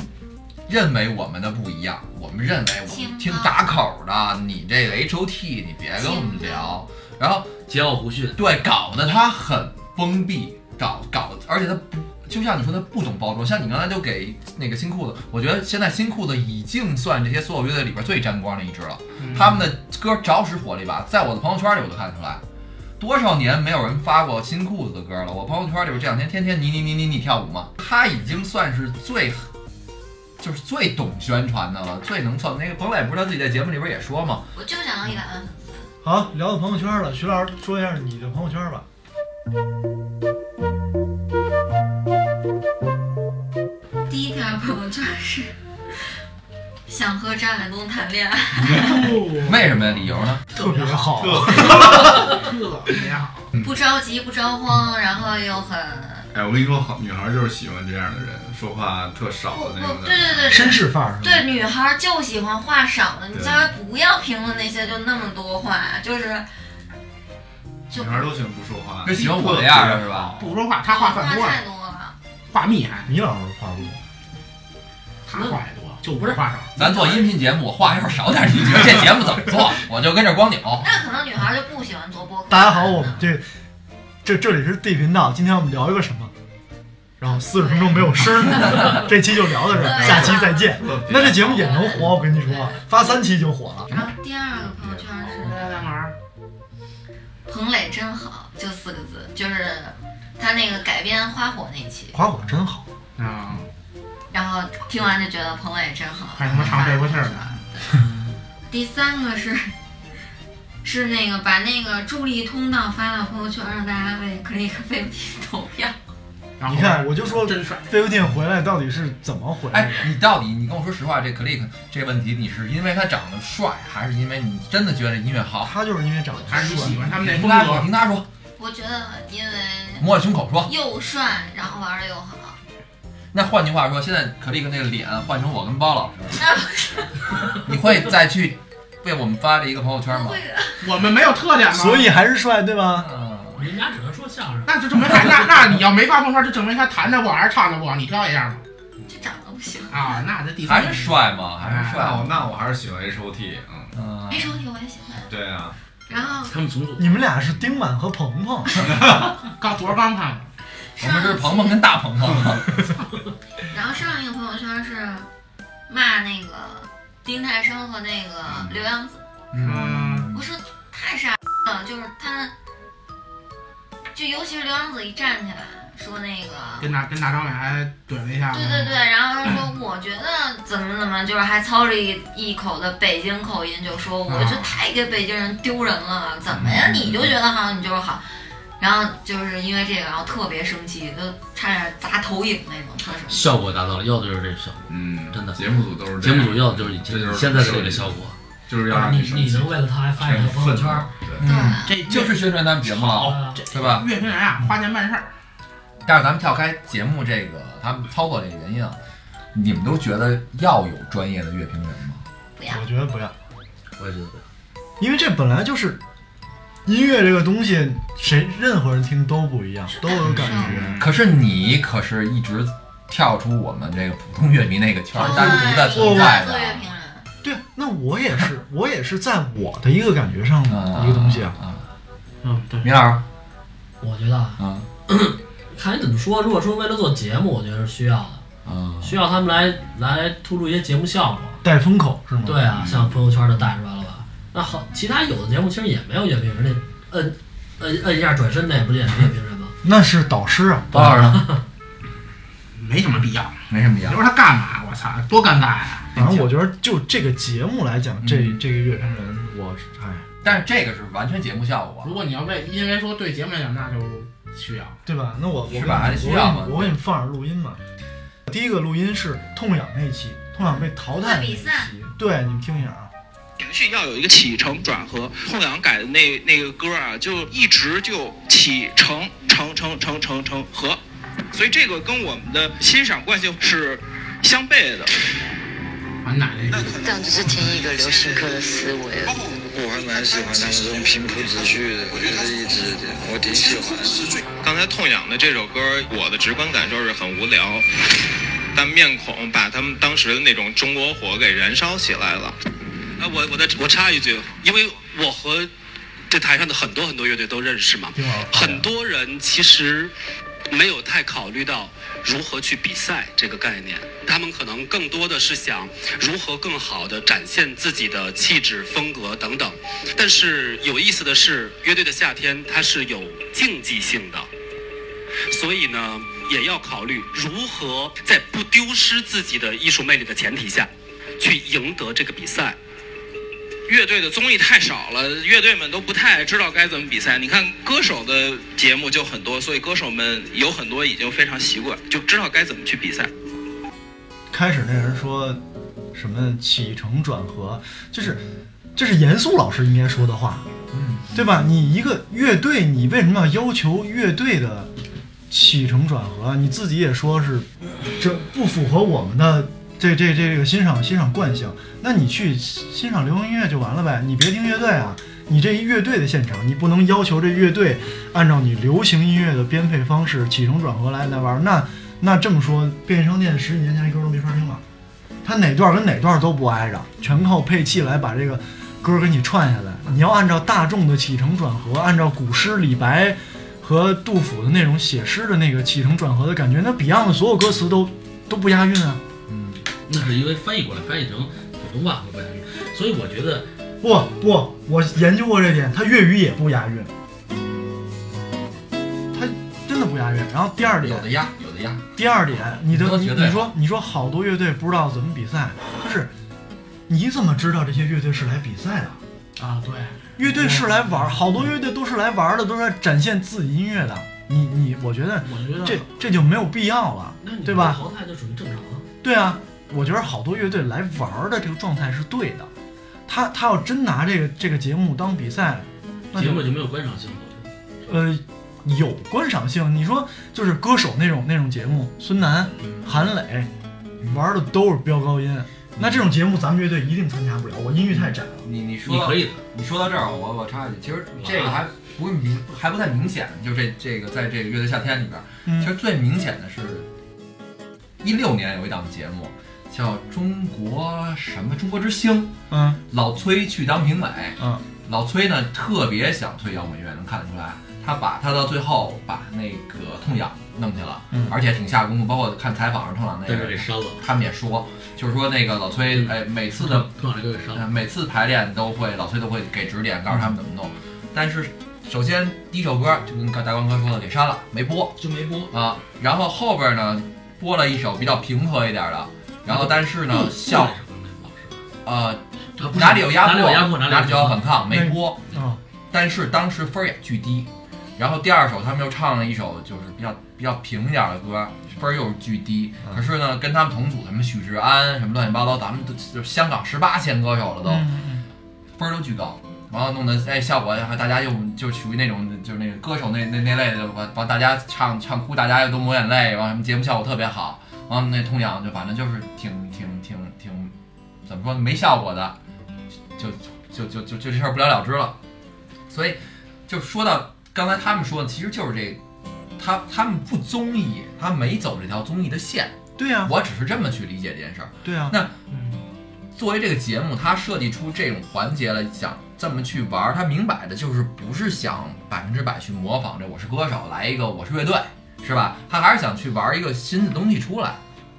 认为我们的不一样，我们认为我们听打口的，你这个 H O T 你别跟我们聊，然后桀骜不驯。对搞得他很封闭，搞搞，而且他不。就像你说，他不懂包装。像你刚才就给那个新裤子，我觉得现在新裤子已经算这些所有乐队里边最沾光的一支了。他们的歌着实火了一把，在我的朋友圈里我都看得出来，多少年没有人发过新裤子的歌了。我朋友圈里边这两天天天你你你你你跳舞嘛，他已经算是最，就是最懂宣传的了，最能蹭。那个彭磊不是他自己在节目里边也说嘛，我就想要一百万粉丝。好，聊到朋友圈了，徐老师说一下你的朋友圈吧。第一条朋友圈是想和张海东谈恋爱，为什么呀？理由呢？特别好，特别好。不着急不着慌，然后又很哎，我跟你说，好女孩就是喜欢这样的人，说话特少的那种，对对对，绅士范儿？对，女孩就喜欢话少的，你对叫她不要评论那些就那么多话，就是女孩都喜欢不说话，就喜欢我这样的是吧？不说话，他话话，太多了。话密还，你老师话不多，他话也多，就不是话少。咱做音频节目，我话要是少点，你觉得这节目怎么做？我就跟这光扭。那可能女孩就不喜欢做播客。大家好，我们这这这里是地频道，今天我们聊一个什么？然后四十分钟没有声儿，这期就聊到这儿，下期再见。那这节目也能火，我跟你说，发三期就火了。然后第二个朋友圈是在哪儿？彭磊真好，就四个字，就是他那个改编花火那期，花火真好，啊，然后听完就觉得彭磊真好。还他妈唱背过气儿呢。第三个是 是那个把那个助力通道发到朋友圈，让大家为 Click 飞不提投票。然后你看，我就说真帅。飞游店回来到底是怎么回来哎的？，你到底你跟我说实话，这 Click 这个问题，你是因为他长得帅，还是因为你真的觉得音乐好？他就是因为长得还是你喜，欢他们那风格？听他说，我觉得因为摸着胸口说。又帅，然后玩的又好，那换句话说，现在 Click 那个脸换成我跟包老师，你会再去为我们发这一个朋友圈吗？我们没有特点吗？所以还是帅，对吧？嗯，人家只能说相声。那就证明他那那你要没发朋友圈，就证明他弹的不好还是唱的不好，你挑一下吧。这长得不行。啊，那这第三还是帅吗？还是帅那我那我还是喜欢 H O T，嗯，嗯 H O T 我也喜欢，对啊，然后他们组你们俩是丁满和鹏鹏，刚昨儿刚看的，我们是鹏鹏跟大鹏鹏，然后上一个朋友圈是骂那个丁太升和那个刘洋子，嗯，我说太傻了，就是他，就尤其是刘洋子一站起来说那个。跟大跟大张伟还怼了一下。对对对，然后他说，我觉得怎么怎么，就是还操着一一口的北京口音，就说我这太给北京人丢人了，怎么呀？你就觉得好，你就是好，然后就是因为这个，然后特别生气，都差点砸投影那种，特生气。效果达到了，要的就是这个效果。嗯，真的节目组都是节目组要的就是你这就是现在的这个效果。就是要让你生气你能为了他还发一个朋友圈儿，对，这就是宣传咱们节目对吧？乐评人啊，花钱办事儿。但是咱们跳开节目这个他们操作这个原因啊，你们都觉得要有专业的乐评人吗？不要我觉得不要，我也觉得不要。因为这本来就是音乐这个东西，谁任何人听都不一样，都有感觉。可是你可是一直跳出我们这个普通乐迷那个圈单独的一存在做。乐评人，对，那我也是，我也是在我的一个感觉上的一个东西啊。啊，嗯，对。米老师我觉得啊，啊 看你怎么说。如果说为了做节目，我觉得是需要的，啊，需要他们来来突出一些节目效果。带风口是吗？对啊，像朋友圈的带出来了吧？那好，其他有的节目其实也没有乐评人，那摁摁摁一下转身那不也是乐评人吗？那是导师啊。包老师啊？没什么必要。没什么必要你说。他干嘛？我操，多尴尬呀！反正我觉得就这个节目来讲，这嗯这个乐评人，我是哎，但是这个是完全节目效果如。果你要为因为说对节目来讲，那就需要。对吧？那我我给是吧还需要吗我给你们放点录音嘛。第一个录音是痛痒那期，痛痒被淘汰的那期。对，你们听一下啊。情绪要有一个起承转合。痛痒改的那那个歌啊，就一直就起承承承承承承和，所以这个跟我们的欣赏惯性是相悖的。俺奶奶这样只是听一个流行歌的思维。我还蛮喜欢他们这种平铺直叙的，我觉得一直我挺喜欢。刚才痛痒的这首歌，我的直观感受是很无聊，但面孔把他们当时的那种中国火给燃烧起来了。啊，我我再我插一句，因为我和这台上的很多很多乐队都认识嘛，很多人其实没有太考虑到如何去比赛这个概念，他们可能更多的是想如何更好的展现自己的气质、风格等等。但是有意思的是，乐队的夏天它是有竞技性的，所以呢，也要考虑如何在不丢失自己的艺术魅力的前提下，去赢得这个比赛。乐队的综艺太少了，乐队们都不太知道该怎么比赛。你看歌手的节目就很多，所以歌手们有很多已经非常习惯，就知道该怎么去比赛。开始那人说什么起承转合，就是这是严肃老师应该说的话，嗯，对吧？你一个乐队，你为什么要要求乐队的起承转合？你自己也说是这不符合我们的这这这个欣赏欣赏惯性，那你去欣赏流行音乐就完了呗，你别听乐队啊。你这一乐队的现场，你不能要求这乐队按照你流行音乐的编配方式起承转合来来玩，那那这么说，便利商店十几年前的歌都没法听了，它哪段跟哪段都不挨着，全靠配器来把这个歌给你串下来。你要按照大众的起承转合，按照古诗李白和杜甫的那种写诗的那个起承转合的感觉，那 Beyond 的所有歌词都都不押韵啊。嗯，那是因为翻译过来，翻译成普通话会不押韵，所以我觉得不不，我研究过这点，它粤语也不押韵，它真的不押韵。然后第二点，有的押，有的押。第二点，你的你你说你说好多乐队不知道怎么比赛，就是你怎么知道这些乐队是来比赛的？啊，对，乐队是来玩儿，好多乐队都是来玩儿的，都是来展现自己音乐的。你你，我觉得我觉得这这就没有必要了，对吧？淘汰就属于正常了。对啊，我觉得好多乐队来玩儿的这个状态是对的。他他要真拿这个这个节目当比赛，那节目就没有观赏性了。呃，有观赏性。你说就是歌手那种那种节目，孙楠、韩磊玩的都是飙高音，那这种节目咱们乐队一定参加不了，我音域太窄了。你你说你可以的，你说到这儿，我我插一句，其实这个还不明还不太明显，就这这个在这个乐队夏天里边，嗯其实最明显的是一六年有一档节目叫《中国什么中国之星》，嗯，老崔去当评委，嗯，老崔呢特别想推摇滚乐，能看得出来，他把他到最后把那个痛痒弄去了，嗯而且挺下功夫，包括看采访上痛痒那但个是给删了。他们也说，就是说那个老崔，哎，每次的 痛痒就给删了。呃每次排练都会，老崔都会给指点，告诉他们怎么弄。但是首先第一首歌就跟大光哥说的，给删了，没播就没播。啊。然后后边呢播了一首比较平和一点的，然后但是呢效呃哪里有压哪里有压迫哪里有就要反反抗抗，没播。啊，但是当时分儿也巨低。然后第二首他们又唱了一首就是比较比较平一点的歌，分儿又是巨低。可是呢，跟他们同组什么许志安什么乱七八糟，咱们都就香港十八线歌手了都，嗯分儿都巨高。然后弄得哎效果还大家又就属于那种就是那个歌手那那那类的，把把大家唱唱哭，大家又都抹眼泪，完什么节目效果特别好。完了那痛痒就反正就是挺挺挺挺怎么说没效果的，就就就就就这事儿不了了之了。所以就说到刚才他们说的，其实就是这，他他们不综艺，他没走这条综艺的线。对呀、我只是这么去理解这件事儿。对啊，那作为这个节目，他设计出这种环节来想这么去玩儿，它明摆的就是不是想百分之百去模仿这《我是歌手》来一个我是乐队，是吧？他还是想去玩一个新的东西出来。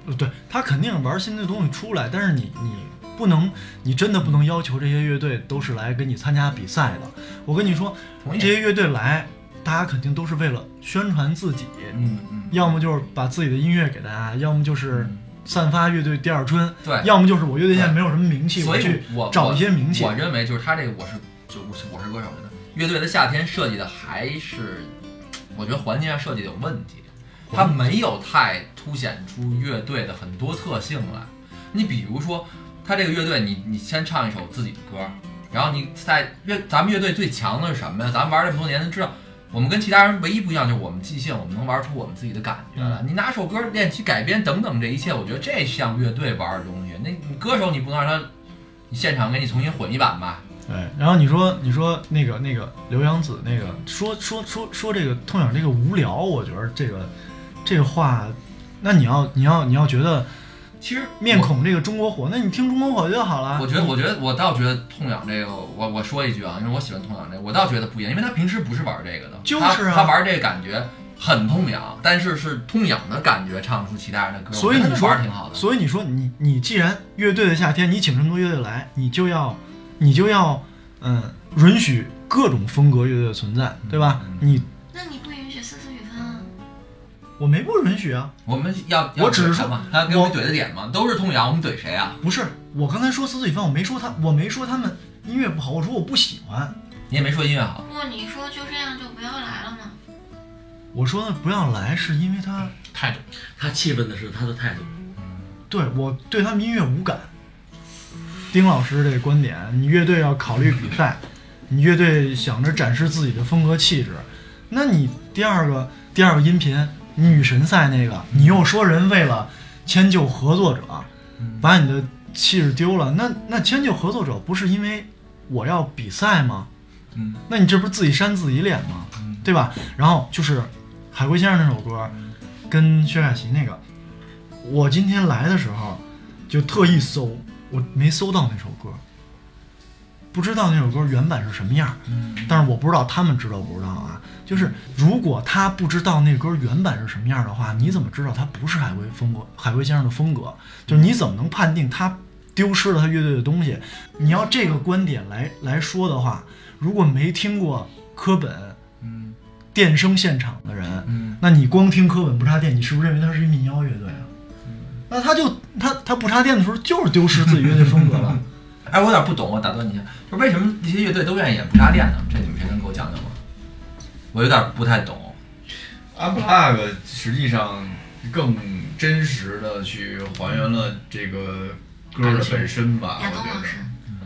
呃对他肯定玩新的东西出来，但是你你不能，你真的不能要求这些乐队都是来跟你参加比赛的。我跟你说，这些乐队来，大家肯定都是为了宣传自己，嗯嗯，要么就是把自己的音乐给大家，要么就是散发乐队第二春，对要么就是我乐队现在没有什么名气，所以找一些名气我。我认为就是他这个我是就我是我是歌手的乐队的夏天设计的还是，我觉得环境上设计的有问题，它没有太凸显出乐队的很多特性来。你比如说，他这个乐队，你你先唱一首自己的歌，然后你在乐咱们乐队最强的是什么呀？咱们玩这么多年，都知道。我们跟其他人唯一不一样就是我们即兴，我们能玩出我们自己的感觉来。你拿首歌练习改编等等这一切，我觉得这像乐队玩的东西。那你歌手你不能让他，你现场给你重新混一版吧？对，然后你说你说那个那个刘洋子那个说说说说这个痛痒这个无聊，我觉得这个这个话，那你要你要你要觉得，其实面孔这个中国火，那你听中国火就好了。我觉得，我觉得，我倒觉得痛痒这个，我我说一句啊，因为我喜欢痛痒这个，我倒觉得不一样，因为他平时不是玩这个的，就是啊他他玩这个感觉很痛痒，但是是痛痒的感觉，唱出其他人的歌，所以你说挺好的。所以你说你你既然乐队的夏天，你请这么多乐队来，你就要你就要嗯允许各种风格乐队的存在，对吧？你那你不允许丝丝雨分啊？我没不允许啊，我们要，我只是说嘛，他给我们怼的点嘛，都是痛痒，我们怼谁啊？不是我刚才说四四雨分，我没说他，我没说他们音乐不好，我说我不喜欢，你也没说音乐好，不你说就这样就不要来了吗？我说的不要来是因为他态度，他气愤的是他的态度。对我对他们音乐无感。丁老师这个观点，你乐队要考虑比赛，你乐队想着展示自己的风格气质，那你第二个第二个音频女神赛那个，你又说人为了迁就合作者，把你的气质丢了，那那迁就合作者不是因为我要比赛吗？嗯，那你这不是自己扇自己脸吗？对吧？然后就是海龟先生那首歌，跟薛凯琪那个，我今天来的时候就特意搜，我没搜到那首歌，不知道那首歌原版是什么样。但是我不知道他们知道不知道啊？就是如果他不知道那歌原版是什么样的话，你怎么知道他不是海龟风格？海龟先生的风格，就是你怎么能判定他丢失了他乐队的东西？你要这个观点来来说的话，如果没听过科本，嗯，电声现场的人，嗯，那你光听科本不插电，你是不是认为他是一民谣乐队啊？那他就他他不插电的时候，就是丢失自己乐队风格了。哎，我有点不懂，我打断你一下，就是为什么这些乐队都愿意演不插电呢？这你们谁能给我讲讲吗？我有点不太懂。Unplug 实际上更真实的去还原了这个歌的本身吧，我觉得。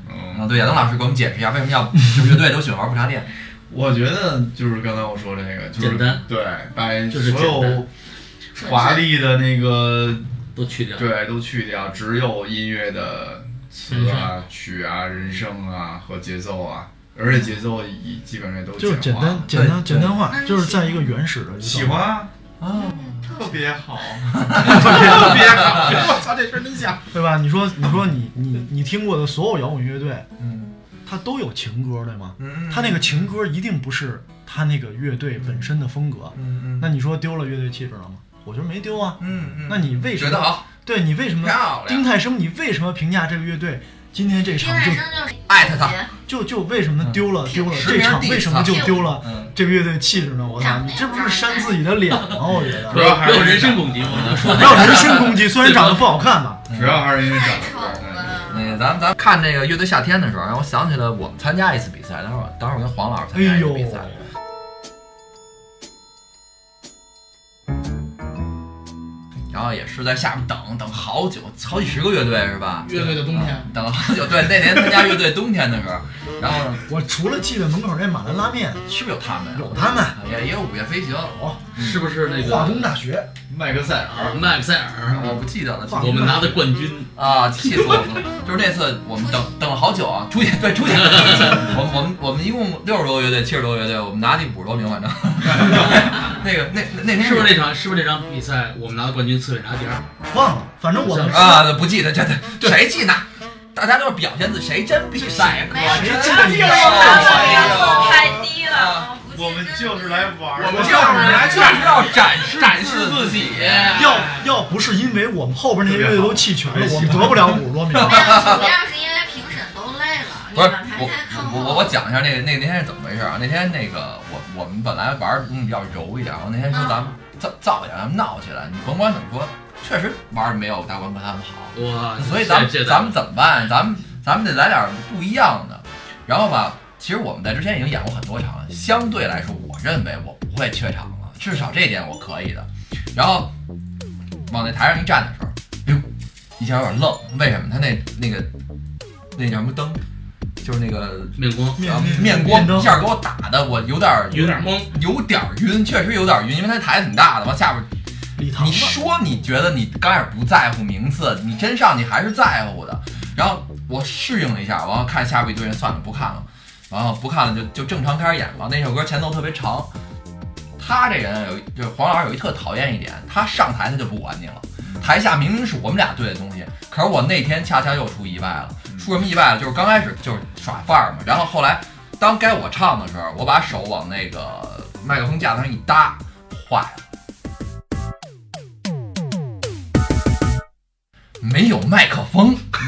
嗯，啊，对，亚东老师给我们解释一下，为什么要就乐队都喜欢玩不插电？我觉得就是刚才我说这个，就是简单对，把就是所有华丽的那个都去掉对，都去掉，只有音乐的词啊、曲啊、人声啊和节奏啊，而且节奏已基本上都就是简单简单简单化就是在一个原始的喜欢啊啊，特别好，特别好，我操，这事儿真像。对吧？你说，你说你你你听过的所有摇滚乐队，嗯，它都有情歌，对吗？嗯它那个情歌一定不是他那个乐队本身的风格。嗯嗯那你说丢了乐队气质了吗？我觉得没丢啊。嗯嗯那你为什么？觉得好？对你为什么？丁太升，你为什么评价这个乐队今天这场就就是艾特他，就就为什么丢了丢了这场为什么就丢了嗯这个乐队气质呢？我操，你这不是扇自己的脸吗？我觉得主要还是人身攻击，我能说没有人身攻击，虽然长得不好看吧。主要还是因为长得。那个咱们咱们看这个乐队夏天的时候，让我想起来我们参加一次比赛，当时我当时我跟黄老师参加一次比赛，后也是在下面等等好久，好几十个乐队是吧？乐队的冬天嗯等了好久。对，那年参加乐队冬天的时候，然后，我除了记得门口那马兰拉面，是不是有他们呀？有他们，也也有午夜飞行，哦，是不是那化个工大学，麦克塞尔，麦克塞尔？我不记得了。我们拿的冠军啊，气死我们了！就是 那次我们等等了好久啊，出去对出去，我们我们我们一共六十多个乐队，七十多个乐队，我们拿第五十多名，反正 那个那那那天是不是那场？是不是那场比赛我们拿的冠军，刺猬拿第二？忘了，反正我们啊，不记得，这这谁记得？大家都是表现自，谁真比赛呀？没有谁记得你这个要求太低了，我们就是来玩儿，我们就是来就是要展示展示自己。要要不是因为我们后边那些乐队都弃权了，我们得不了五十多名。主要是因为评审都累了，你不是我我我我讲一下那个那个那天是怎么回事啊？那天那个我我们本来玩的东西比较柔一点，然后那天说咱们造造一点，咱们闹起来。你甭管怎么说，确实玩的没有大关哥他们好。哇！所以咱们咱们怎么办？咱们咱们得来点不一样的。然后吧，其实我们在之前已经演过很多场了，相对来说，我认为我不会怯场了，至少这一点我可以的。然后往那台上一站的时候，哎呦，一下有点愣，为什么？他那那个那叫什么灯？就是那个面光啊面面面光一下给我打的，我有点儿有点懵，有点儿晕，确实有点儿晕，因为他台挺大的，往下边你礼堂吧，说你觉得你刚开始不在乎名次，你真上你还是在乎的。然后我适应了一下，然后看下边一堆人，算了不看了，然后不看了就就正常开始演吧。那首歌前奏特别长，他这人有就是黄老师有一特讨厌一点，他上台他就不管你了。台下明明是我们俩对的东西，可是我那天恰恰又出意外了。出什么意外了？就是刚开始就是耍范儿嘛，然后后来当该我唱的时候，我把手往那个麦克风架子上一搭，坏了。没有麦克风，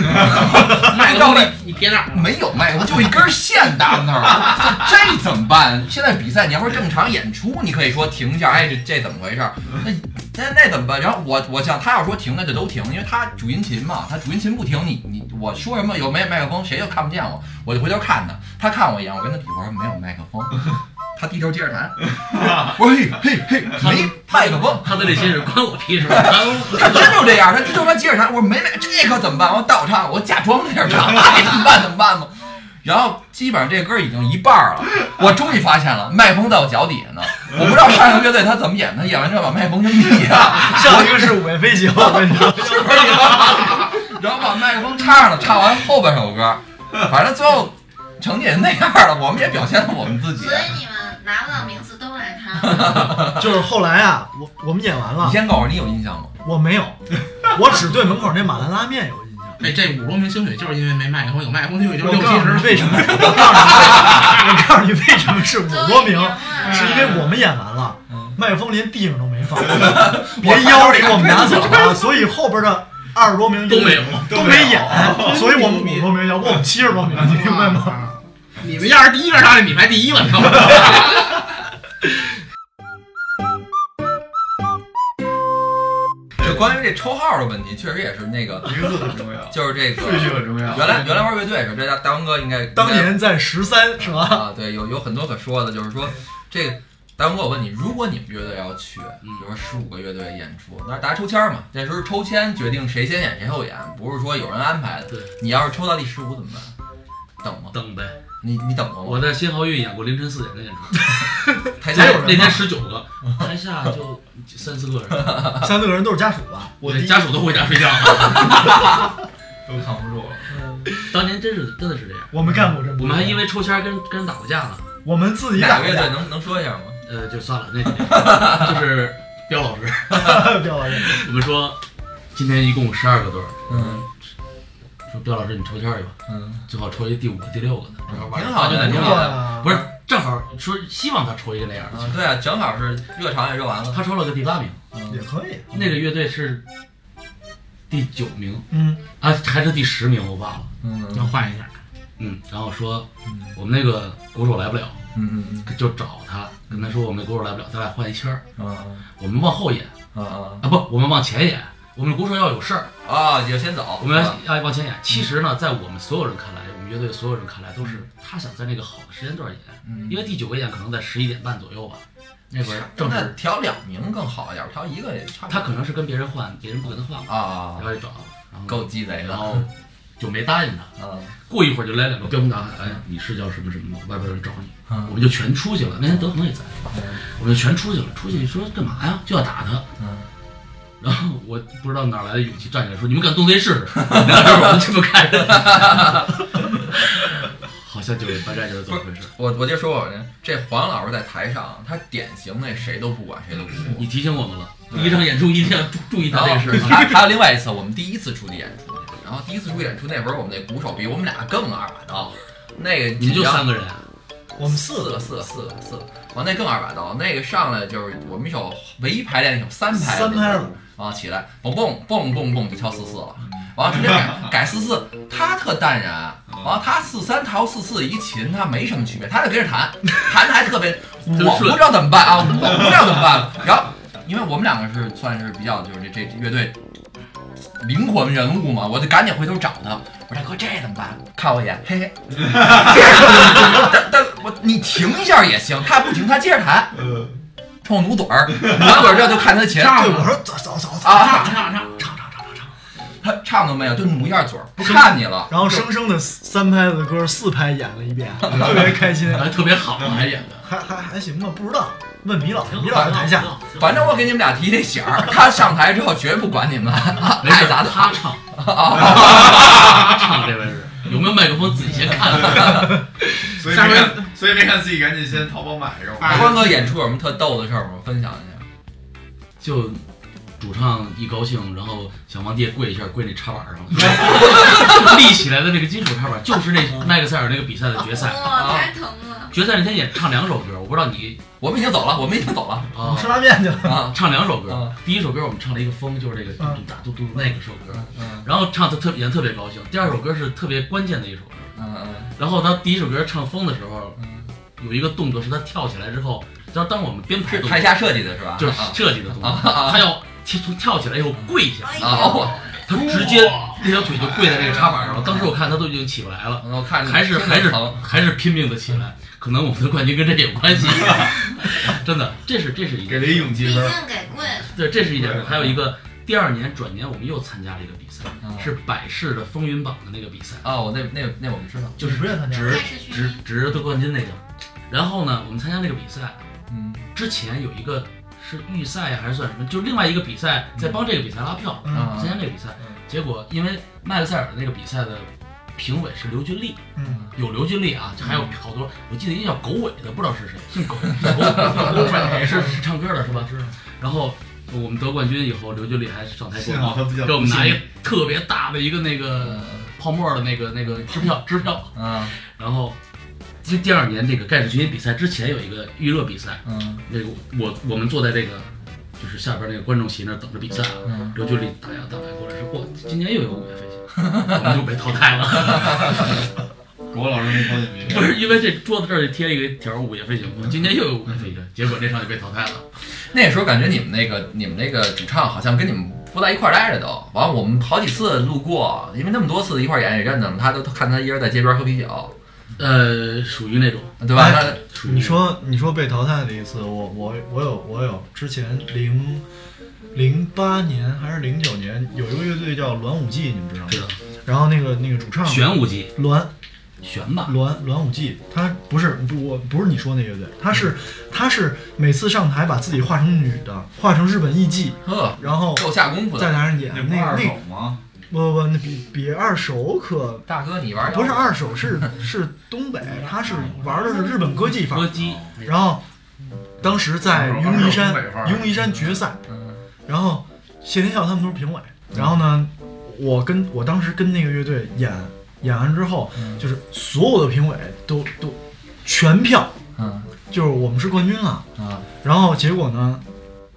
你别那？没有麦克风，就一根线搭那儿，这这怎么办？现在比赛你要是正常演出，你可以说停一下，哎，这这怎么回事？那那那怎么办？然后我我想他要说停，那就都停，因为他主音琴嘛，他主音琴不停，你你我说什么有没有麦克风，谁就看不见我，我就回头看他，他看我一眼，我跟他比划说没有麦克风，他低头接着弹，我说嘿嘿嘿，没麦克风，他的内心是关我屁事。他真就这样，他低头他接着弹，我说没麦，这可怎么办？我倒唱，我假装在这儿唱，爱怎么办怎么办吧。然后基本上这歌已经一半了，我终于发现了麦克风在我脚底下呢。我不知道上一个乐队他怎么演，他演完之后把麦克风扔地下，上一个是五月飞行，我跟你说，然后把麦克风插上了，唱完后半首歌，反正最后成绩也那样了，我们也表现了我们自己所。以你们拿不到名次都赖他。就是后来啊，我我们演完了你，先告诉我，你有印象吗？我没有，我只对门口那马兰拉面有印象。哎，这五十多名星水就是因为没麦克风，有麦克风就我六七十。告诉你为什么？我告诉你，我告诉你为什么是五十多名，是因为我们演完了，麦克风连地上都没放，别腰给我们拿走了，所以后边的二十多名都没有都没演，所以我们五十多名，要不我们七十多名，你明白吗？你们要是第一个上来，你排第一了，你知道吗？就关于这抽号的问题，确实也是那个名字很重要，就是这个顺序很重要。原来原来玩乐队的时候，这大大文哥应该当年在十三是吧？啊，对，有有很多可说的，就是说这个大文哥，我问你，如果你们乐队要去，比如说十五个乐队演出，那大家抽签儿嘛，那时候抽签决定谁先演谁后演，不是说有人安排的。对，你要是抽到第十五怎么办？等吗？等呗。你你等过吗？我在新濠运演过凌晨四点的演出，台下有人那天十九个，台下就三四个人，三四个人都是家属吧？我家属都回家睡觉了，都扛不住了。当年真是真的是这样。我们干过这，我们还因为抽签跟跟人打过架呢。我们自己打过架个乐队能能说一下吗？呃，就算了，那就是彪老师，彪老师，我们说今天一共十二个队儿，嗯，说彪老师你抽签去吧，嗯，最好抽一第五个、第六个的，正好晚挺好挺好不是正好说希望他抽一个那样的对啊，正好是热场也热完了，他抽了个第八名，也可以。那个乐队是第九名嗯，啊，还是第十名我忘了，嗯要换一下。嗯，然后说我们那个鼓手来不了，嗯嗯就找他跟他说我们那鼓手来不了，咱俩换一签儿，嗯我们往后演啊啊啊不，我们往前演，我们鼓手要有事儿。啊，你要先走，我们要要往前演。其实呢，在我们所有人看来，我们乐队所有人看来，都是他想在那个好的时间段演，嗯因为第九个演可能在十一点半左右吧，那会儿正那是调两名更好一点，调一个也差不多。他可能是跟别人换，别人不跟他换，啊然后就找，然后够鸡贼的然后就没答应他。嗯 过一会儿就来两个标兵大汉，哎，你是叫什么什么吗？外边有人找你，嗯我们就全出去了。那天德鹏也在，我们就全出去了。出去说干嘛呀？就要打他。嗯然后我不知道哪来的勇气站起来说：“你们敢动贼试试？”两个人我们这么看着，好像就大概就是这么回事。我我就说这黄老师在台上，他典型那谁都不管，谁都不顾。你提醒我们了，第一场演出一定要注注意他这个事儿。还还有另外一次，我们第一次出去演出去，然后第一次出去演出那会儿，我们那鼓手比我们俩更二把刀，那个你们就三个人，我们四个。四个四个四个，完那更二把刀，那个上来就是我们一首唯一排练一首三拍三拍子，啊起来嘣嘣嘣嘣嘣就敲四四了。完了直接改改四四，他特淡然。完了他四三调四四一琴，他没什么区别，他就跟着弹，弹的还特别，我不知道怎么办啊，我不知道怎么办。然后因为我们两个是算是比较就是这这乐队灵魂人物嘛，我就赶紧回头找他，我说大哥这怎么办？看我一眼，嘿嘿，但但我你停一下也行，他不停，他接着弹，冲我努嘴儿，努嘴儿这就看他琴，对，我说走走走走，啊，唱唱唱唱唱。唱唱，他唱都没有，就努一下嘴儿，不看你了。然后生生的三拍子的歌四拍演了一遍，特别开心，还特别好，还演的。还还还行吧，不知道，问米老，米老在台下，反正。我给你们俩提这醒儿，他上台之后绝不管你们，没事爱咋咋。他唱，他唱这位是有没有麦克风自己先看看。所以没看，所以没看自己赶紧先淘宝买是吧？欢哥演出有什么特逗的事儿吗？分享一下。就主唱一高兴，然后想往地下跪一下，跪那插板上，立起来的那个金属插板，就是那麦克塞尔那个比赛的决赛。哇，太疼了。决赛那天也唱两首歌，我不知道你我们已经走了，我们已经走了。啊，吃拉面去了。啊，唱两首歌啊。第一首歌我们唱了一个风，就是这个嘟嘟哒嘟嘟那个首歌，嗯然后唱的特演得特别高兴。第二首歌是特别关键的一首歌，嗯嗯。然后他第一首歌唱风的时候，有一个动作是他跳起来之后，当当我们编排台下设计的是吧？就是啊设计的动作，啊啊啊。他要跳跳起来以后跪下，啊哦他直接那条腿就跪在这个插板上了。当时我看他都已经起不来了，我看还是还是疼还是拼命的起来。可能我们的冠军跟这有关系，真的，这是这是一件给了一勇气分毕竟给跪。对，这是一点。还有一个第二年转年，我们又参加了一个比赛，啊是百事的风云榜的那个比赛，哦，我那那那我们知道，就是不是参加值开始去值值得冠军那个。然后呢，我们参加那个比赛，嗯之前有一个是预赛呀，还是算什么？就另外一个比赛在帮这个比赛拉票，嗯参加这个比赛。结果因为麦克塞尔的那个比赛的评委是刘俊利，嗯，有刘俊利啊，还有好多，我记得一个叫狗尾的，不知道是谁，姓狗，狗狗尾 是是唱歌的是吧？是。然后我们得冠军以后，刘俊利还上台给幸好他不叫我给我们拿一个特别大的一个那个泡沫的那个那个支票支票，嗯然后。第第二年那个盖世军音比赛之前有一个预热比赛，嗯那个我我们坐在这个就是下边那个观众席那儿等着比赛，嗯刘军利大摇大摆过来说：“哇，今年又有五月飞行，我们就被淘汰了。国老师没考进名”不是因为这桌子这儿就贴了一个条儿“午夜飞行”，今年又有午夜飞行，结果这场就被淘汰了。那时候感觉你们那个你们那个主唱好像跟你们不在一块儿待着都，完了我们好几次路过，因为那么多次一块儿演也认得嘛，他都看他一人在街边喝啤酒，呃，属于那种对吧？哎属于你说你说被淘汰的一次，我我我有我有，之前零零八年还是零九年有一个乐队叫栾武纪，你们知道吗？知道。然后那个那个主唱玄武纪栾玄吧，栾栾武纪，他不是不我不是你说那乐队，他是他是每次上台把自己化成女的，化成日本艺妓，呵，然后够下功夫的。在台上演那那那手吗？不不不，那比比二手可大哥，你玩不是二手，是 是东北，他是玩的是日本歌伎法，歌姬，然后当时在嗯愚公移山东北范，儿。愚公移山决赛，嗯。然后谢天笑他们都是评委，然后呢，我跟我当时跟那个乐队演演完之后，嗯。就是所有的评委都都全票，嗯。就是我们是冠军了，啊，然后结果呢，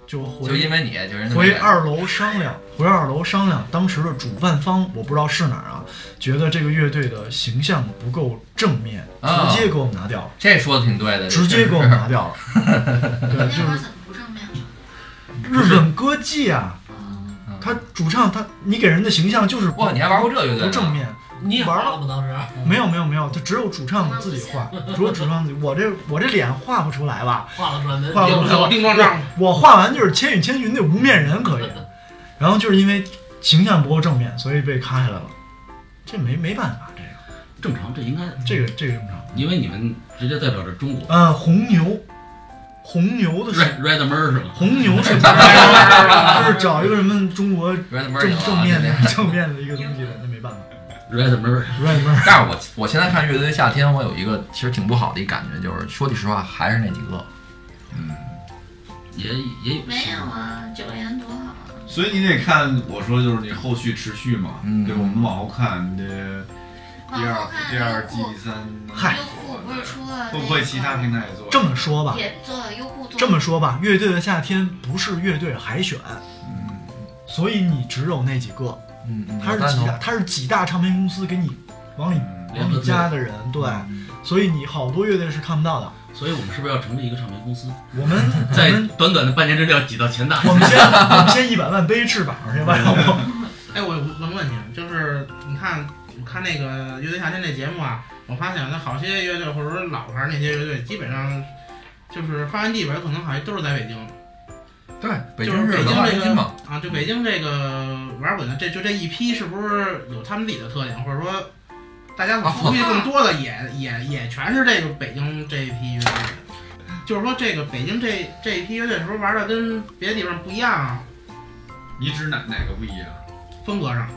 就回就因为你，就人家回二楼商量，回二楼商量，当时的主办方我不知道是哪儿啊，觉得这个乐队的形象不够正面，啊直接给我们拿掉了，这说的挺对的，直接给我们拿掉了。对，就是怎么不正面了？日本歌妓啊，他主唱他你给人的形象就是哇，你还玩过这乐队？不正面。你也玩画了吗？当时没有没有没有，就只有主唱 自己画，只有主唱自己。我这我这脸画不出来吧？画了转的，画不出来。叮咣当，我画完就是《千与千寻》那无面人可以，然后就是因为形象不够正面，所以被咔下来了。这没没办法，这个正常，这应该这个这个正常。因为你们直接代表着中国。呃，红牛，红牛的是 Red Mer 是吗？红牛是 就是找一个什么中国正正面的正面的一个东西的。Red Mer Red Mer，但是我我现在看乐队夏天，我有一个其实挺不好的一感觉，就是说句实话，还是那几个。嗯也也有没有啊，九连多好啊！所以你得看，我说就是你后续持续嘛，嗯对，我们往后看，你得第二往后看第二季、第三，嗨优酷不是出了会不会其他平台也做？这么说吧，也做了优酷做这么说吧，乐队的夏天不是乐队海选，嗯所以你只有那几个，嗯嗯，它是几大，他是几大唱片公司给你往里往里加的人，对，所以你好多乐队是看不到的。所以我们是不是要成立一个唱片公司？我们在短短的半年之内要挤到前大。我们先我们先一百万背翅膀去吧，要不？哎，我问个问你，就是你看，我看那个乐队夏天这节目啊，我发现那好些乐队或者说老牌那些乐队，基本上就是发源地吧，有可能好像都是在北京。对，北京就是北是文化京这个中心嘛。啊，就北京这个玩滚的，这就这一批是不是有他们自己的特点，或者说大家所熟悉更多的也、也也全是这个北京这一批乐队？就是说这个北京这这一批乐队是不是玩的跟别的地方不一样啊？你指哪哪个不一样？风格上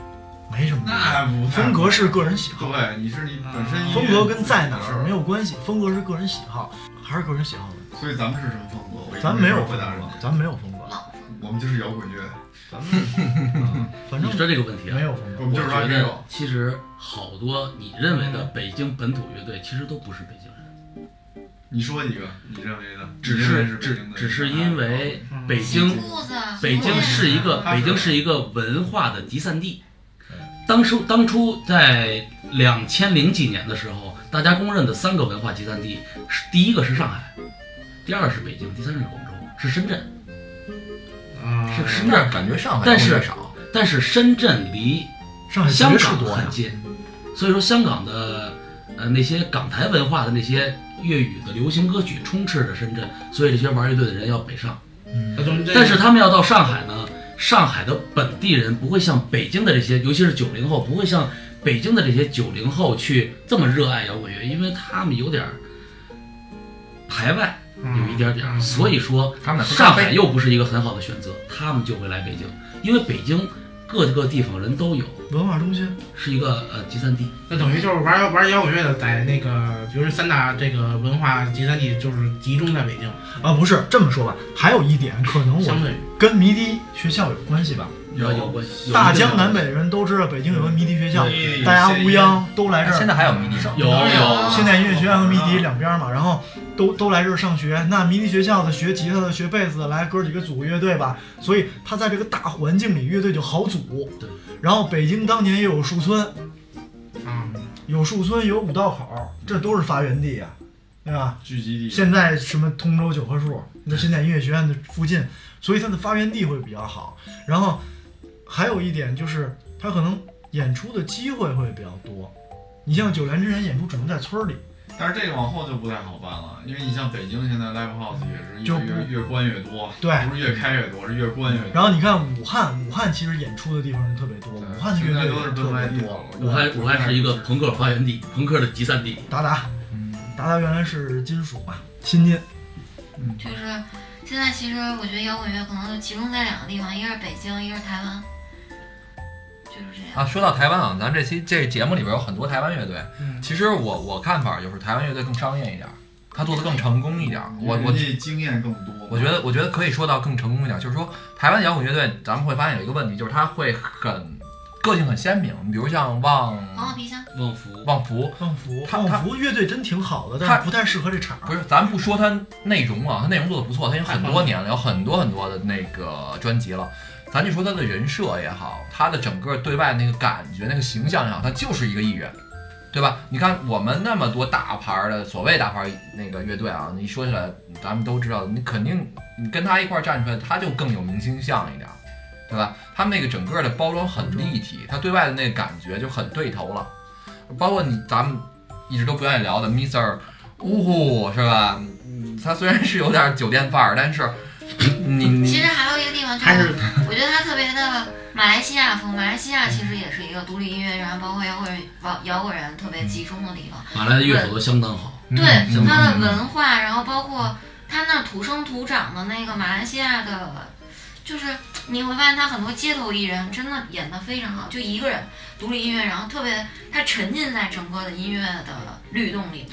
没什么，那不风格是个人喜好，对，你是你本身风格跟在哪儿没有，关系，风格是个人喜好，还是个人喜好的。所以咱们是什么风格？我咱没有风格咱没有风格，我们就是摇滚乐，咱们 反正你说这个问题啊，没有风格。我们就是觉得。其实好多你认为的北京本土乐队，其实都不是北京人，你说几个你认为的？只是只只是因为嗯北京，北京是一个北京是一个文化的集散地。当初当初在两千零几年的时候，大家公认的三个文化集散地是第一个是上海，第二是北京，第三是广州，是深圳，啊，是深圳。那感觉上海但是少，但是深圳离上海香港很近，所以说香港的呃那些港台文化的那些粤语的流行歌曲充斥着深圳，所以这些玩乐队的人要北上。但是他们要到上海呢，上海的本地人不会像北京的这些，尤其是九零后，不会像北京的这些九零后去这么热爱摇滚乐，因为他们有点排外，有一点点所以说他们上海又不是一个很好的选择，他们就会来北京，因为北京各个地方人都有，文化中心。是一个呃集散地。那等于就是玩摇玩摇滚乐的，在那个比如说三大这个文化集散地，就是集中在北京，啊，不是这么说吧？还有一点，可能我相对跟迷笛学校有关系吧。有有大江南北的人都知道北京有个迷笛学校，大家乌泱都来这儿。现在还有迷笛有有现在音乐学院和迷笛两边嘛，然后都都来这儿上学。那迷笛学校的学吉他的、学贝斯的，来哥几个组个乐队吧。所以他在这个大环境里，乐队就好组。对。然后北京当年也有树村，嗯，有树村，有五道口，这都是发源地呀、对吧？聚集地。现在什么通州九棵树，那现在音乐学院的附近，所以它的发源地会比较好。然后还有一点就是，他可能演出的机会会比较多。你像九连之前演出只能在村儿里，但是这个往后就不太好办了，因为你像北京现在 live house 也是就越越越关越多，对不是越开越多，是越关越多。然后你看武汉，武汉其实演出的地方是特别多，武汉的乐队现在都是也特别多。武汉武汉是一个朋克发源地，朋克的集散地。达达，达达原来是金属嘛，新金，就是现在其实我觉得摇滚乐可能就集中在两个地方，一个是北京，一个是台湾，就是这样。啊，说到台湾啊，咱这期这节目里边有很多台湾乐队。嗯其实我我看法就是台湾乐队更商业一点儿，他做的更成功一点儿。我我经验更多。我觉得，我觉得可以说到更成功一点，就是说台湾摇滚乐队，咱们会发现有一个问题，就是他会很个性很鲜明。比如像旺黄鹤皮箱，旺福，旺福，旺福，他旺福乐队真挺好的，但他是不太适合这场。不是，咱不说他内容啊，他内容做的不错，他已经很多年了，有很多很多的那个专辑了。咱就说他的人设也好，他的整个对外那个感觉、那个形象也好，他就是一个艺人，对吧？你看我们那么多大牌的所谓大牌那个乐队啊，你说起来咱们都知道，你肯定你跟他一块站出来，他就更有明星相一点，对吧？他们那个整个的包装很立体，他对外的那个感觉就很对头了。包括你咱们一直都不愿意聊的 Mr. 呜呼，是吧？嗯他虽然是有点酒店范儿，但是其实还有一个地方，就是是我觉得它特别的马来西亚风。马来西亚其实也是一个独立音乐，然后包括摇滚人、摇摇滚人特别集中的地方。马来的乐手都相当好，对它的文化，然后包括它那土生土长的那个马来西亚的，就是你会发现他很多街头艺人真的演得非常好，就一个人独立音乐，然后特别他沉浸在整个的音乐的律动里面。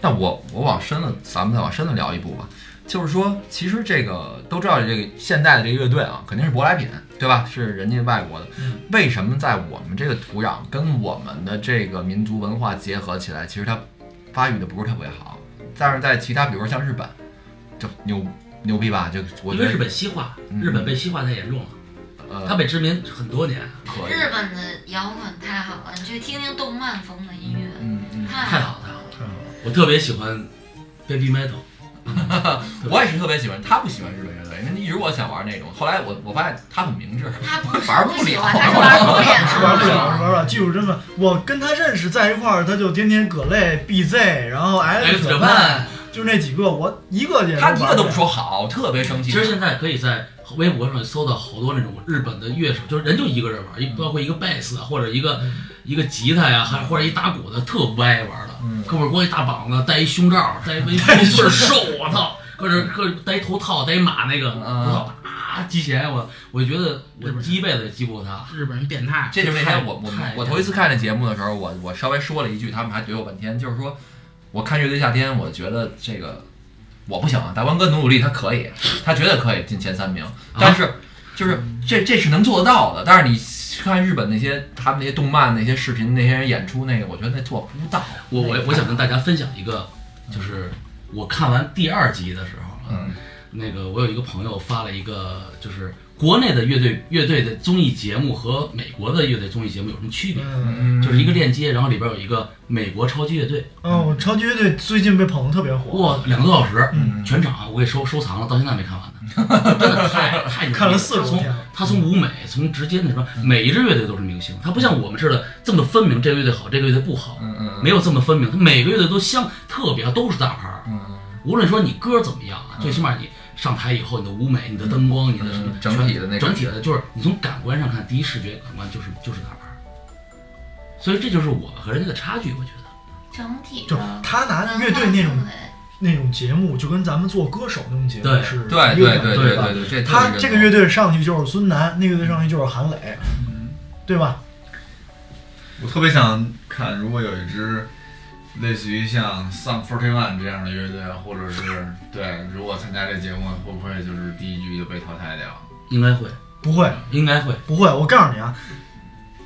那我我往深了，咱们再往深了聊一步吧。就是说，其实这个都知道，这个现代的这个乐队啊，肯定是舶来品，对吧？是人家外国的。为什么在我们这个土壤跟我们的这个民族文化结合起来，其实它发育的不是特别好？但是在其他，比如说像日本，就牛牛逼吧？就我觉得因为日本西化，日本被西化太严重了，呃它被殖民很多年，可日本的摇滚太好了，你去听听动漫风的音乐，嗯嗯太太好太好了。我特别喜欢 Baby Metal，我也是特别喜欢，他不喜欢日本乐队，因为一直我想玩那种。后来我我发现他很明智，他不是玩不了，玩不了是玩不了，是玩不了。技术真的，我跟他认识在一块儿，他就天天葛类、BZ，然后 X Japan Japan，就那几个，我一个也他一个都不说。好，特别生气。其实现在可以在微博上搜到好多那种日本的乐手，就是人就一个人玩，一包括一个贝斯啊，或者一个一个吉他呀，还或者一打鼓的，特不爱玩的，胳膊光一大膀子，戴一胸罩，戴一围裙，倍儿瘦，我操，搁这搁戴一头套，戴一马那个，我操啊，击弦，我我就觉得我击一辈子也记不过他。日本人变态，这就是那天我我我头一次看这节目的时候，我我稍微说了一句，他们还怼我半天，就是说，我看乐队夏天，我觉得这个我不行啊，大光哥努努力，他可以，他绝对可以进前三名，但是就是这这是能做得到的，但是你看日本那些他们那些动漫那些视频那些人演出那个，我觉得那做不到。我我我想跟大家分享一个，就是我看完第二集的时候，嗯，那个我有一个朋友发了一个，就是国内的乐队乐队的综艺节目和美国的乐队综艺节目有什么区别？嗯就是一个链接，然后里边有一个美国超级乐队，哦，超级乐队最近被捧得特别火。哇，两个多小时，嗯全场我给收收藏了，到现在没看完呢，真的太太看了40从他从舞美，从直接那什么，每一支乐队都是明星，他不像我们似的这么分明，这个乐队好，这个乐队不好，没有这么分明，他每个乐队都相特别，都是大牌儿。嗯无论说你歌怎么样啊，最起码你上台以后，你的舞美、你的灯光、你的什么嗯整体的那个整体的，就是你从感官上看，第一视觉感官就是就是大牌儿。所以这就是我和人家的差距，我觉得。整体就的他拿乐队那种那种节目，就跟咱们做歌手那种节目对是对一个感对觉吧对对对这特别认同他这个乐队上去就是孙楠，那个乐队上去就是韩磊，对吧？我特别想看，如果有一支类似于像 Sum Forty One 这样的乐队，或者是对，如果参加这节目，会不会就是第一局就被淘汰掉？应该会，不会，应该会，不会。我告诉你啊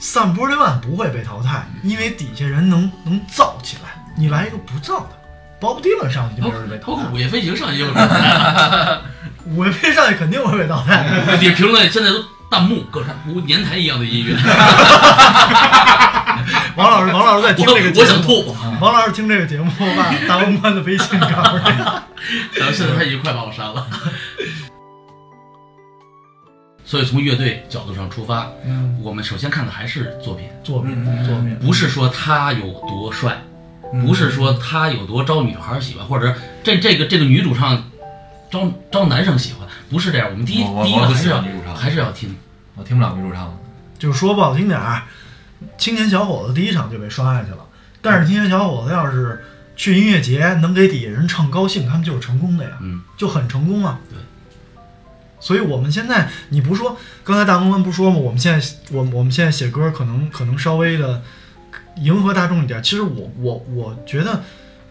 ，Sun Forty One 不会被淘汰，因为底下人能能造起来。你来一个不造的，Bob Dylan 上去就没人被淘汰包括。午夜飞行上去就会被淘汰，《午夜飞上去肯定会被淘汰。你评论现在都弹幕各种如年台一样的音乐。王老师，王老师在听这个节目，我想吐。王老师听这个节目，我把大文官的微信告诉你。然后现在他已经快把我删了。所以从乐队角度上出发，嗯，我们首先看的还是作品，作品，作品，不是说他有多帅，不是说他有多招女孩喜欢，或者这这个这个女主唱招招男生喜欢，不是这样。我们第一第一个还是要女主唱还是要听，我听不了女主唱。就是说不好听点儿，青年小伙子第一场就被刷下去了。但是青年小伙子要是去音乐节能给底下人唱高兴，他们就是成功的呀，嗯，就很成功啊。对。所以我们现在，你不说，刚才大公关不说吗？我们现在，我我们现在写歌可能可能稍微的迎合大众一点。其实我我我觉得，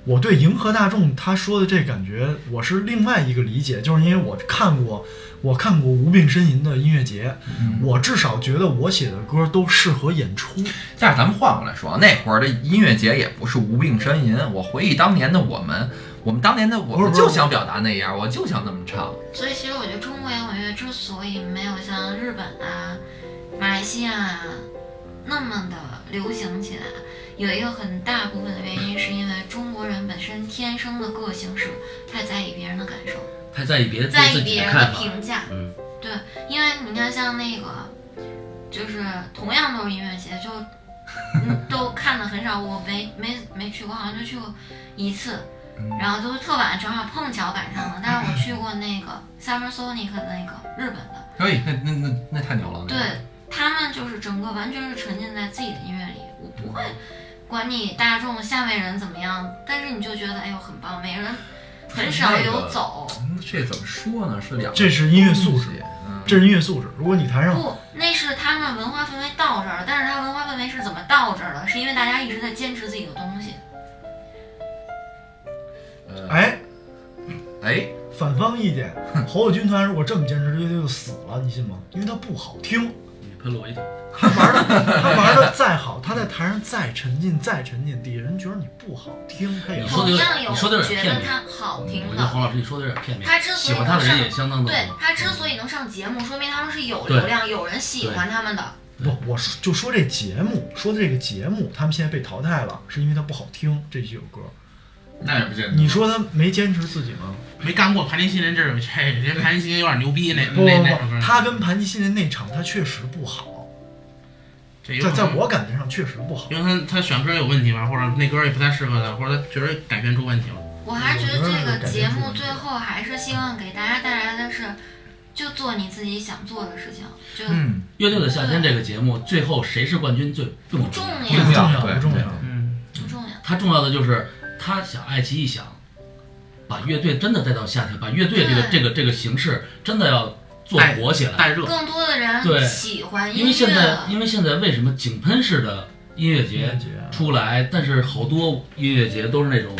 我对迎合大众他说的这感觉，我是另外一个理解，就是因为我看过，我看过无病呻吟的音乐节，我至少觉得我写的歌都适合演出。但是咱们换过来说，那会儿的音乐节也不是无病呻吟。我回忆当年的我们，我们当年的我们就想表达那样，我就想那么唱。所以其实我觉得中国摇滚乐之所以没有像日本啊、马来西亚啊那么的流行起来，有一个很大部分的原因是因为中国人本身天生的个性是太在意别人的感受，太在意别人在意别人的。评价。嗯，对，因为你看像那个，就是同样都是音乐节，就 嗯都看的很少，我没没没去过，好像就去过一次，然后都是特晚，正好碰巧赶上了。但是我 去过那个 Summer Sonic 的那个日本的，可以，那那那那太牛了。对个他们就是整个完全是沉浸在自己的音乐里，我不会管你大众下面人怎么样，但是你就觉得哎呦很棒，每个人很少有走。嗯这怎么说呢？是两个这是音乐素质，嗯这是音乐素质。如果你台上不，那是他们文化氛围到这儿了，但是他文化氛围是怎么到这儿的？是因为大家一直在坚持自己的东西。哎哎，反方意见，侯友军团如果这么坚持，这乐队就死了，你信吗？因为它不好听。你喷了我一头。他玩的，他玩的再好，他在台上再沉浸，再沉浸，底下人觉得你不好听，他也你说的有同样有你说的有点片面。觉得他好听我觉得侯的，老师你说的有点片面。他之所以喜欢他的人也相当多对。他之所以能上节目，说明他们是有流量，有人喜欢他们的。不，我说就说这节目，说的这个节目，他们现在被淘汰了，是因为它不好听这几首歌。那也不见得。你说他没坚持自己吗？没干过盘尼西林这儿，这这盘尼西林有点牛逼，那不不不，他跟盘尼西林那场他确实不好，这有在在我感觉上确实不好。因为他他选歌有问题吧，或者那歌也不太适合他，或者他确实改编出问题了。我还是觉得这个节目最后还是希望给大家带来的是，就做你自己想做的事情，就嗯，乐队的夏天这个节目最后谁是冠军最不重重要，不重要不重要嗯，不重要。他重要的就是他想爱奇艺想把乐队真的带到夏天，把乐队这个这个这个形式真的要做火起来，带热。更多的对。人喜欢音乐。因为现在，因为现在为什么井喷式的音乐节出来，但是好多音乐节都是那种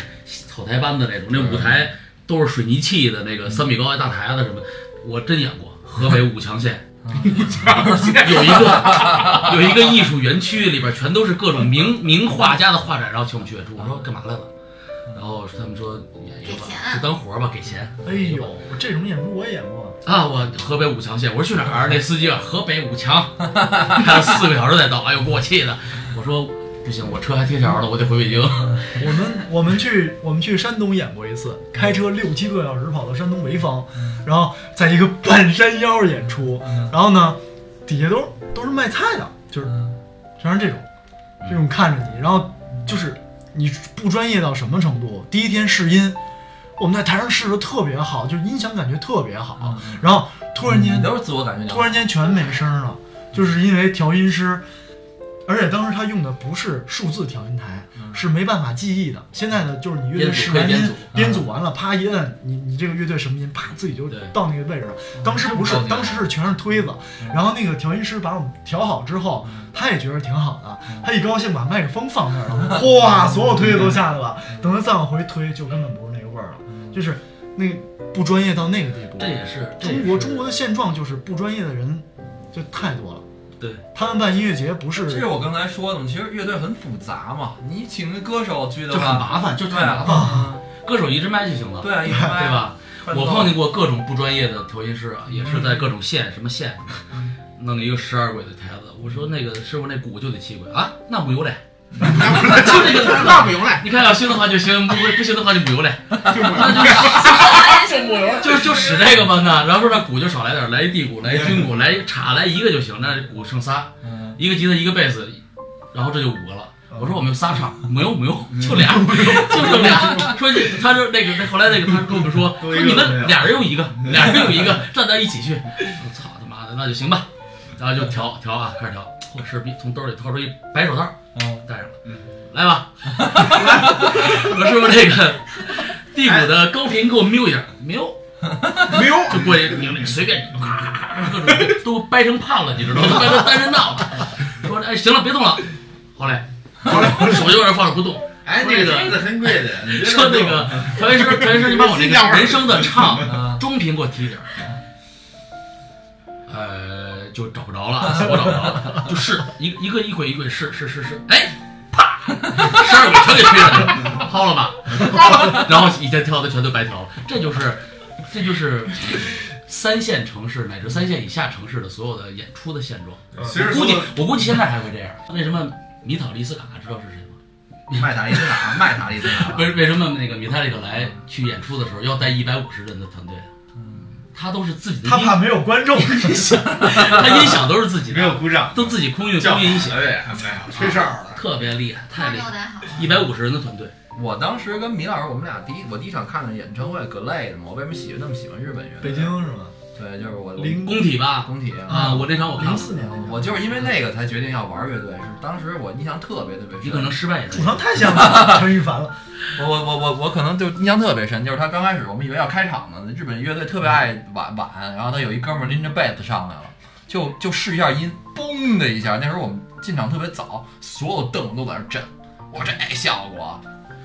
草台班子那种，那舞台都是水泥砌的，那个三米高一大台子什么，我真演过河北武强县。有一个有一个艺术园区，里边全都是各种名名画家的画展，然后请我们去演出。我说干嘛来了？然后他们说演一个吧，就当活儿吧，给钱。哎呦，这种演出我也演过。啊，我河北五强县，我说去哪儿？那司机啊，河北五强，开了四个小时才到，哎呦，给我气的。我说不行，我车还贴条呢，我得回北京。我们我们去我们去山东演过一次，开车六七个小时跑到山东潍坊，然后在一个半山腰演出，然后呢，底下都都是卖菜的，就是全是这种这种看着你，然后就是你不专业到什么程度？第一天试音，我们在台上试的特别好，就是音响感觉特别好，然后突然间都是自我感觉突然间全没声了，就是因为调音师。而且当时他用的不是数字调音台，是没办法记忆的。现在呢就是你乐队试完音编组，编组完了，啪一摁，你你这个乐队什么音，啪自己就到那个位置了。当时不是，当时是全是推子，然后那个调音师把我们调好之后，他也觉得挺好的，他一高兴把麦克风放那儿了，哗，所有推子都下来了。等他再往回推，就根本不是那个味儿了，就是那不专业到那个地步。这也是中国中国的现状，就是不专业的人就太多了。对，他们办音乐节不是，这是我刚才说的嘛，其实乐队很复杂嘛，你请个歌手去的话就，很麻烦，就对太麻啊，烦。歌手一支麦就行了，对啊一支麦对吧？我碰见过各种不专业的调音师啊，也是在各种线什么线，弄了一个十二轨的台子。我说那个师傅那鼓就得七轨啊，那不由嘞。就这个那不由嘞。你看要行的话就行，不不行的话就不由嘞。就就使这个吧那，然后说那鼓就少来点，来一地鼓，来一军鼓，来一镲来一个就行，那鼓剩仨，一个吉他一个贝斯，然后这就五个了。我说我们有仨唱，没有没有，就俩，就这俩。说你他说那个那后来那个他跟我们说，说你们俩人用一个，俩人用一个，站在一起去。我操他妈的，那就行吧。然后就调调啊，开始调。我师逼从兜里掏出一白手套，戴上了，来吧。我师傅这个地谷的高频给我瞄一下，瞄。瞄就过去拧那随便咔咔咔各种都掰成胖了，你知道吗？掰成单人道了。说哎行了，别动了。后来后来手就有点放着不动，哎，那个说那个调音师，调音师，你把我那个人声的唱啊中频给我提点儿。呃，就找不着了，我找不着了，就是一个一个一轨一轨试试试试，哎，啪，十二个全给吹上去了，抛了吧，然后以前挑的全都白挑了，这就是这就是三线城市乃至三线以下城市的所有的演出的现状。其实我估计我估计现在还会这样。为什么米塔利斯卡知道是谁吗？麦塔利斯卡，麦塔利斯卡，为为什么那个米塔利克来去演出的时候要带一百五十人的团队？他都是自己的音，他怕没有观众，音响，他音响都是自己的，没有鼓掌，都自己空运空运音响，对，没有。吹哨的，特别厉害，太厉害。一百五十人的团队。我当时跟米老师，我们俩第一我第一场看的演唱会可累的嘛。我为什么喜欢那么喜欢日本乐队？北京是吗？对，就是我零工体吧，工体啊，我那场我看零四年，我就是因为那个才决定要玩乐队，是当时我印象特别特别深。你可能失败也主唱太像了 陈羽凡了。我我我我我可能就印象特别深，就是他刚开始我们以为要开场呢，日本乐队特别爱晚晚，然后他有一哥们拎着贝斯上来了，就就试一下音，嘣的一下，那时候我们进场特别早，所有凳子都在那震，我这效果。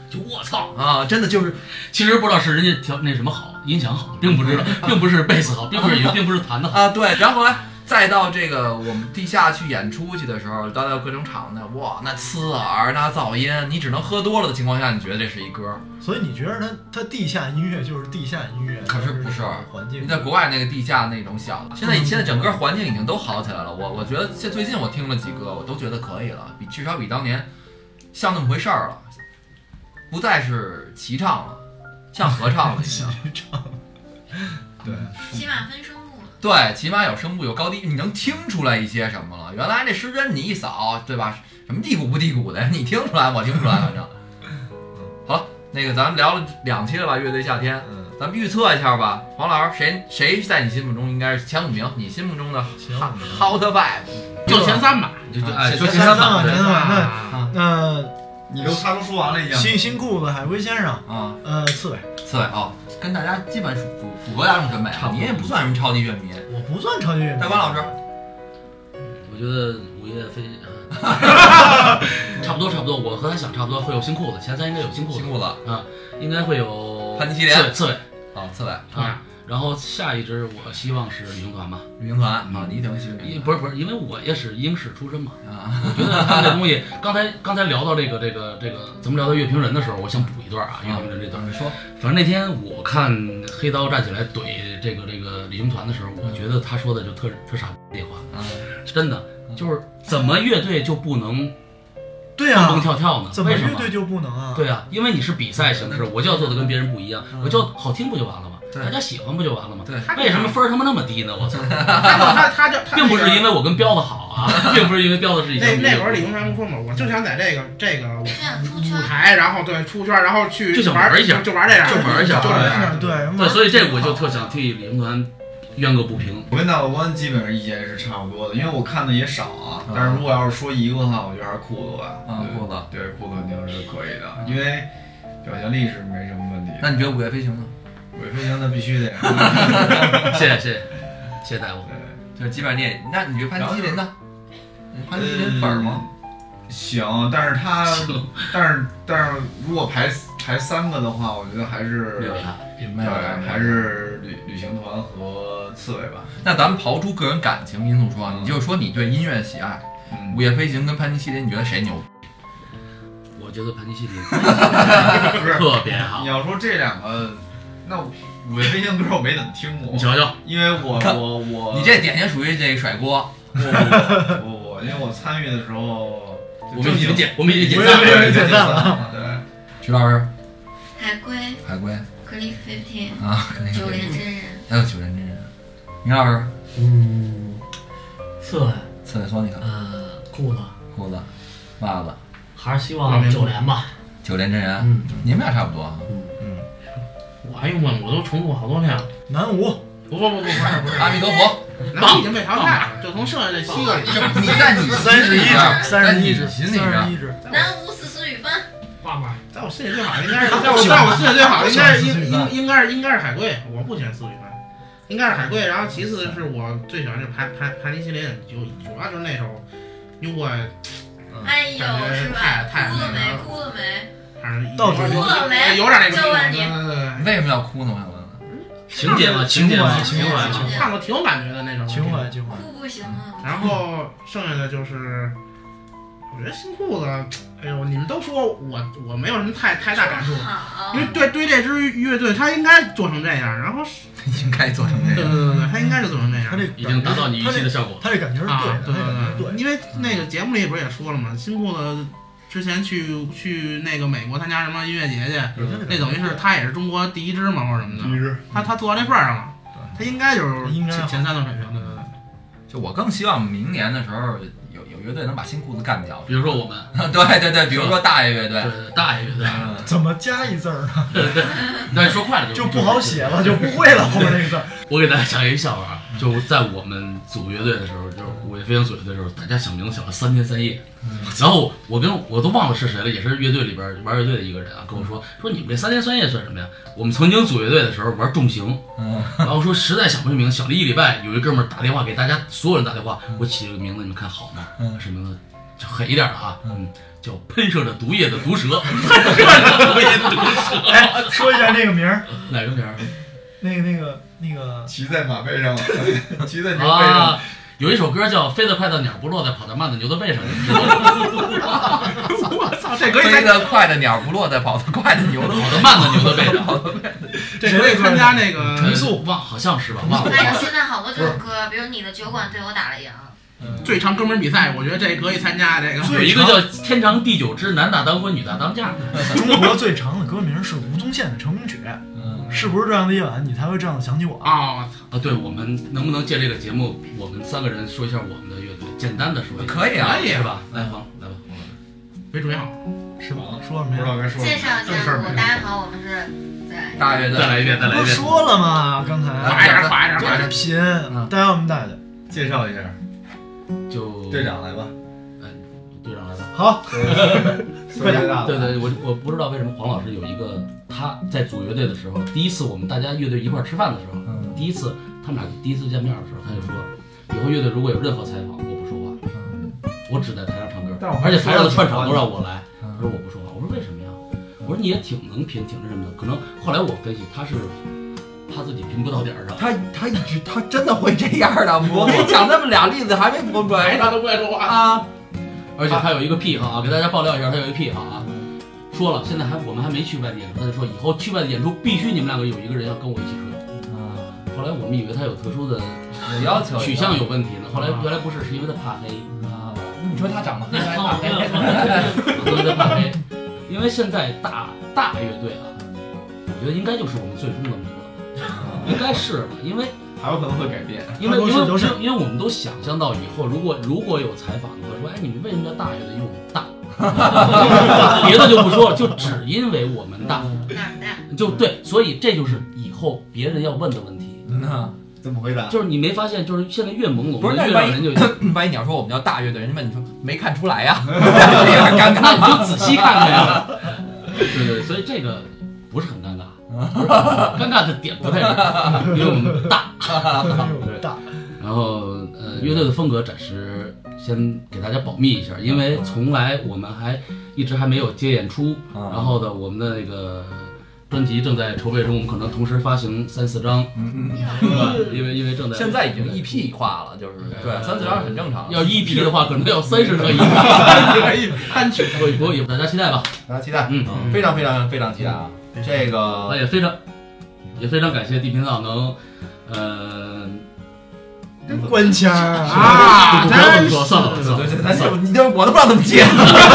就我操啊！真的就是，其实不知道是人家调那什么好，音响好，并不知道，并不是贝斯好，并不是 并不是弹的好啊。对，然后后来再到这个我们地下去演出去的时候，到到各种场的，哇，那刺耳，那噪音，你只能喝多了的情况下，你觉得这是一歌。所以你觉得它它地下音乐就是地下音乐？可是不是环境？你在国外那个地下那种小的，现在现在整个环境已经都好起来了。我我觉得现最近我听了几个，我都觉得可以了，比至少比当年像那么回事儿了。不再是齐唱了，像合唱了。齐唱，对，起码分声部。对，起码有声部，有高低，你能听出来一些什么了。原来那失真你一扫，对吧？什么地鼓不地鼓的，你听出来，我听不出来，反正。好了，那个咱们聊了两期了吧？乐队夏天，咱们预测一下吧。黄老师，谁谁在你心目中应该是前五名？你心目中的 Hot Five，就前三吧，就就哎，前三吧，前三吧。啊那呃，你都差不多说完了已经。新新裤子海龟先生啊，呃，刺猬，刺猬哦，跟大家基本符符合大众审美。你也不算什么超级乐迷，我不算超级乐迷。大关老师，我觉得午夜飞，差不多差不多，我和他想差不多，会有新裤子，前三应该有新裤子，新裤子啊，应该会有潘尼西林刺猬，刺猬，啊，刺猬啊。然后下一支我希望是旅行团吧，旅行团啊，你挺喜欢因不是不是，因为我也是英式出身嘛，啊，我觉得他们这东西，刚才刚才聊到这个这个这个，咱们聊到乐评人的时候，我想补一段啊，乐评人这段，你说，反正那天我看黑刀站起来怼这个这个旅行团的时候，我觉得他说的就特特傻逼话，啊，真的就是怎么乐队就不能对啊，蹦蹦跳跳呢？怎么为什么？乐队就不能啊？对啊，因为你是比赛形式，我就要做的跟别人不一样，我就好听不就完了吗？大家喜欢不就完了吗？对，为什么分儿他妈那么低呢？我操！他就他他就并不是因为我跟彪子好啊，并不是因为彪子是以前那那会儿李宗盛不说嘛，我就想在这个这个舞台，然后对出圈，然后去就想玩一下，就玩这样，就玩一下，就这样，对对，所以这我就特想替李宗团冤个不平。我跟大法官基本上意见是差不多的，因为我看的也少啊。但是如果要是说一个的话，我觉得还是裤子吧。啊，裤子，对，裤子肯定是可以的，因为表现力是没什么问题。那你觉得午夜飞行呢？午夜飞行那必须得。谢谢谢谢谢谢大夫。就是基本上你也，那你觉得潘基林呢？潘基林粉吗？行，但是他，但是但是如果排排三个的话，我觉得还是没有他，没有还是旅旅行团和刺猬吧。那咱们刨出个人感情因素说，你就说你对音乐喜爱，午夜飞行跟潘尼西林，你觉得谁牛？我觉得潘尼西林不是特别好。你要说这两个，那午夜飞行歌我没怎么听过。你瞧瞧，因为我我我，你这典型属于这甩锅。不不不不，因为我参与的时候，我们已经解，我们已经解散了，解散了。对，徐老师，海龟，海龟，格力 fifteen 啊，九连真人，还有九连真人，你老师，嗯，刺猬，刺猬索尼克，呃，裤子，裤子，袜子，还是希望九连吧。九连真人，嗯，你们俩差不多嗯。嗯，我还用过，我都重复好多遍了。南无，不不不不不是不是，阿弥陀佛，南舞已经被淘汰了，就从剩下这七个里，你在你三十一支，三十一只，心三里十一支。南无四思雨帆，爸爸，在我心里最好应该是，在我在我心里最好应该是应应应该是应该是海龟，我不喜欢四雨帆，应该是海龟，然后其次是我最喜欢是盘盘盘尼西林，就主要就是那首，因为我哎呦，是吧？哭了没？哭了没？到底哭了没？有点那个就问你，为什么要哭呢？我想问问。情节嘛，情节嘛，情怀情怀看过挺有感觉的那种情怀情怀。哭不行啊。然后剩下的就是，我觉得新裤子，哎呦，你们都说我我没有什么太太大感触，因为对对这支乐队，他应该做成这样，然后 应该做成这对对。对对，他应该就做成这样。他这已经达到你预期的效果。他这感觉是啊，对的，对对对，因为那个节目里不是也说了吗？新裤子之前去去那个美国参加什么音乐节去，那等于是他也是中国第一支嘛，或者什么的。第一支，他他做到这份儿上了，他应该就是前前三的水平，对对对。就我更希望明年的时候有有乐队能把新裤子干掉。比如说我们，对对对，比如说大爷乐队，对大爷乐队，嗯，怎么加一字儿呢？那说快了就不好写了，就不会了后面那个字儿。我给大家讲一个笑话，就在我们组乐队的时候，就是五月飞行组乐队的时候，大家想名字想了三天三夜。然后我跟我都忘了是谁了，也是乐队里边玩乐队的一个人啊，跟我说说你们这三天三夜算什么呀？我们曾经组乐队的时候玩重型，嗯，然后说实在想不出名，想了一礼拜，有一哥们儿打电话给大家所有人打电话，我起了个名字，你们看好吗？嗯什么名字？就狠一点的啊，嗯，叫喷射着毒液的毒蛇，喷射着毒液的毒蛇。哎，说一下那个名儿，哪个名儿？那个那个那个骑在马背上，骑在牛背上啊，，有一首歌叫《飞得快的鸟不落在跑得慢的牛的背上》，你知道吗？我操，这可以飞得快的鸟不落在跑得快的牛的跑得慢的牛的背上，这可以参加那个陈素忘好像是吧？忘了。哎呦，现在好多这种歌，比如你的酒馆对我打了烊，最长歌名比赛，我觉得这可以参加这个。有一个叫《天长地久之男大当婚，女大当嫁》。中国最长的歌名是吴宗宪的成名曲，是不是这样的夜晚你才会这样的想起我？啊，啊，对，我们能不能借这个节目，我们三个人说一下我们的乐队，简单的说一下，可以啊可以是吧？来，黄来吧，没准备好，是吧？说什么呀？不知道该说什么。介绍一下我，大家好，我们是在大乐队，再来一遍，再来一遍。不是说了吗？刚才快点儿快点儿快点贫，大家我们带的介绍一下，就队长来吧。队长来吧。好，对对，我我不知道为什么黄老师有一个他在组乐队的时候，第一次我们大家乐队一块儿吃饭的时候，嗯第一次他们俩第一次见面的时候，他就说，以后乐队如果有任何采访，我不说话，我只在台上唱歌但，而且台上的串场都让我来。嗯他说我不说话，我说为什么呀？我说你也挺能拼，挺那什么的。可能后来我分析他是怕自己评不到点儿上。他他一直他真的会这样的，我给你讲那么俩例子还没播出来他都不爱说话。啊！而且他有一个癖好啊，给大家爆料一下，他有一个癖好啊。说了，现在还我们还没去外地演出，他就说以后去外地演出必须你们两个有一个人要跟我一起吹。后来我们以为他有特殊的要求，取向有问题呢，后来原来不是，是因为他怕黑。啊！你说他长得黑还怕 怕黑？因为他怕黑。因为现在大大乐队啊，我觉得应该就是我们最终的目标，应该是吧？因为还有可能会改变。因为因为因为我们都想象到以后，如果如果有采访的话，说哎，你们为什么叫大乐队？因为我们大，别的就不说了，就只因为我们大，哪儿的？就对，所以这就是以后别人要问的问题。嗯，怎么回答？就是你没发现，就是现在越朦胧，不是，越万一让人就 万一你要说我们叫大乐队，人家问你说没看出来呀，有点尴尬，那你就仔细看看呀。对对，所以这个不是很尴尬，尴尬的点不太是，因为我们大，对大，然后呃，乐队的风格暂时先给大家保密一下，因为从来我们还一直还没有接演出，啊然后呢，我们的那个专辑正在筹备中，我们可能同时发行三四张，嗯是吧？因为因为正在现在已经 EP 化了，就是对三四张是很正常的。要 EP 的话，可能要三十个 EP，单曲不不也大家期待吧。大家期待，嗯，非常非常非常期待啊！这个那也非常也非常感谢地平道能，呃，官腔儿啊，不要这么说，算了算了，对对，咱就你这我都不知道怎么接。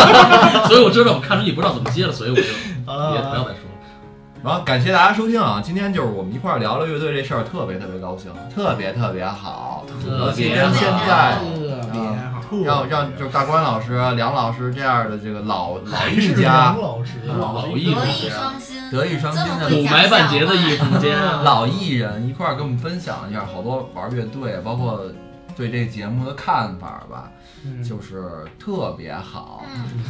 所以我知道我看出你不知道怎么接了，所以我就 啊也不要再说了。然后感谢大家收听啊！今天就是我们一块儿聊聊乐队这事儿，特别特别高兴，特别特别好，尤其跟现在特别好。让让就是大关老师、梁老师这样的这个老老艺家、老艺术家，德艺双馨的土埋半截的艺术家，老艺人一块儿跟我们分享一下好多玩乐队，包括对这节目的看法吧，就是特别好。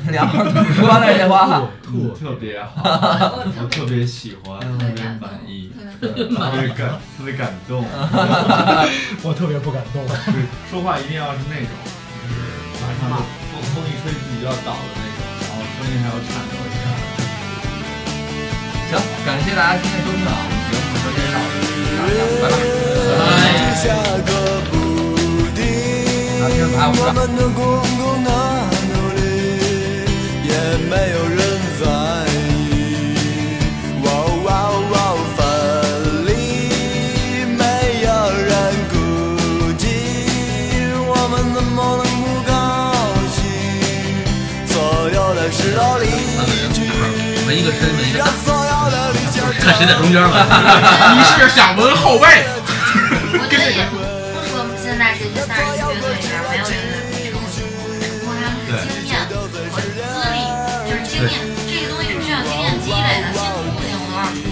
梁老师怎么说来这话？特特别好，我特别喜欢，特别满意，特别感，特别感动。我特别不感动。对，说话一定要是那种，就是马上风风一吹自己就要倒的那种，然后声音还要颤抖。感谢大家今天收听啊，我们节目就先到这里，大家拜拜。我们的共同的努力，也没有人在意。哇哇哇，分离，没有人我们能不高兴？所有的事都离去，纹一个身，纹一个谁在中间吧。你是想纹后背？我觉得也不说现在这些三十级乐队里边没有乐队会成功，只不过他们是经验和资历，就是经验，这个东西是需要经验积累的。新出不定多少出，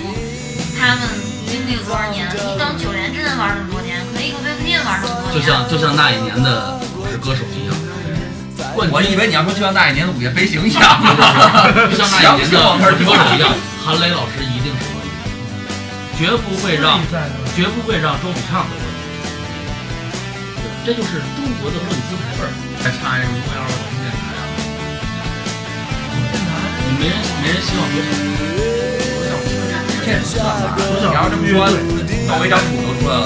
他们经历了多少年？你等九连真玩这么多年，可一个 VPN 玩这么多年，就像就像那一年的我是歌手一样，我以为你要说就像那一年的午夜飞行一样，就像那一年的我是歌手一样，韩磊老师绝不会让绝不会让周笔畅得冠军。这就是中国的论资排辈儿，还差一个五幺二电台啊。你没人没人希望多这不算吧？你要这么说，赵薇张土都出来了，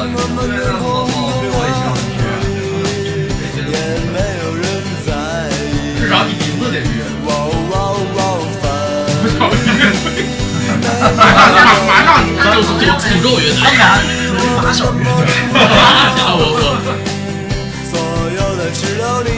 马上马上你就是诅诅咒乐队，马小乐队，我我。所有的事都离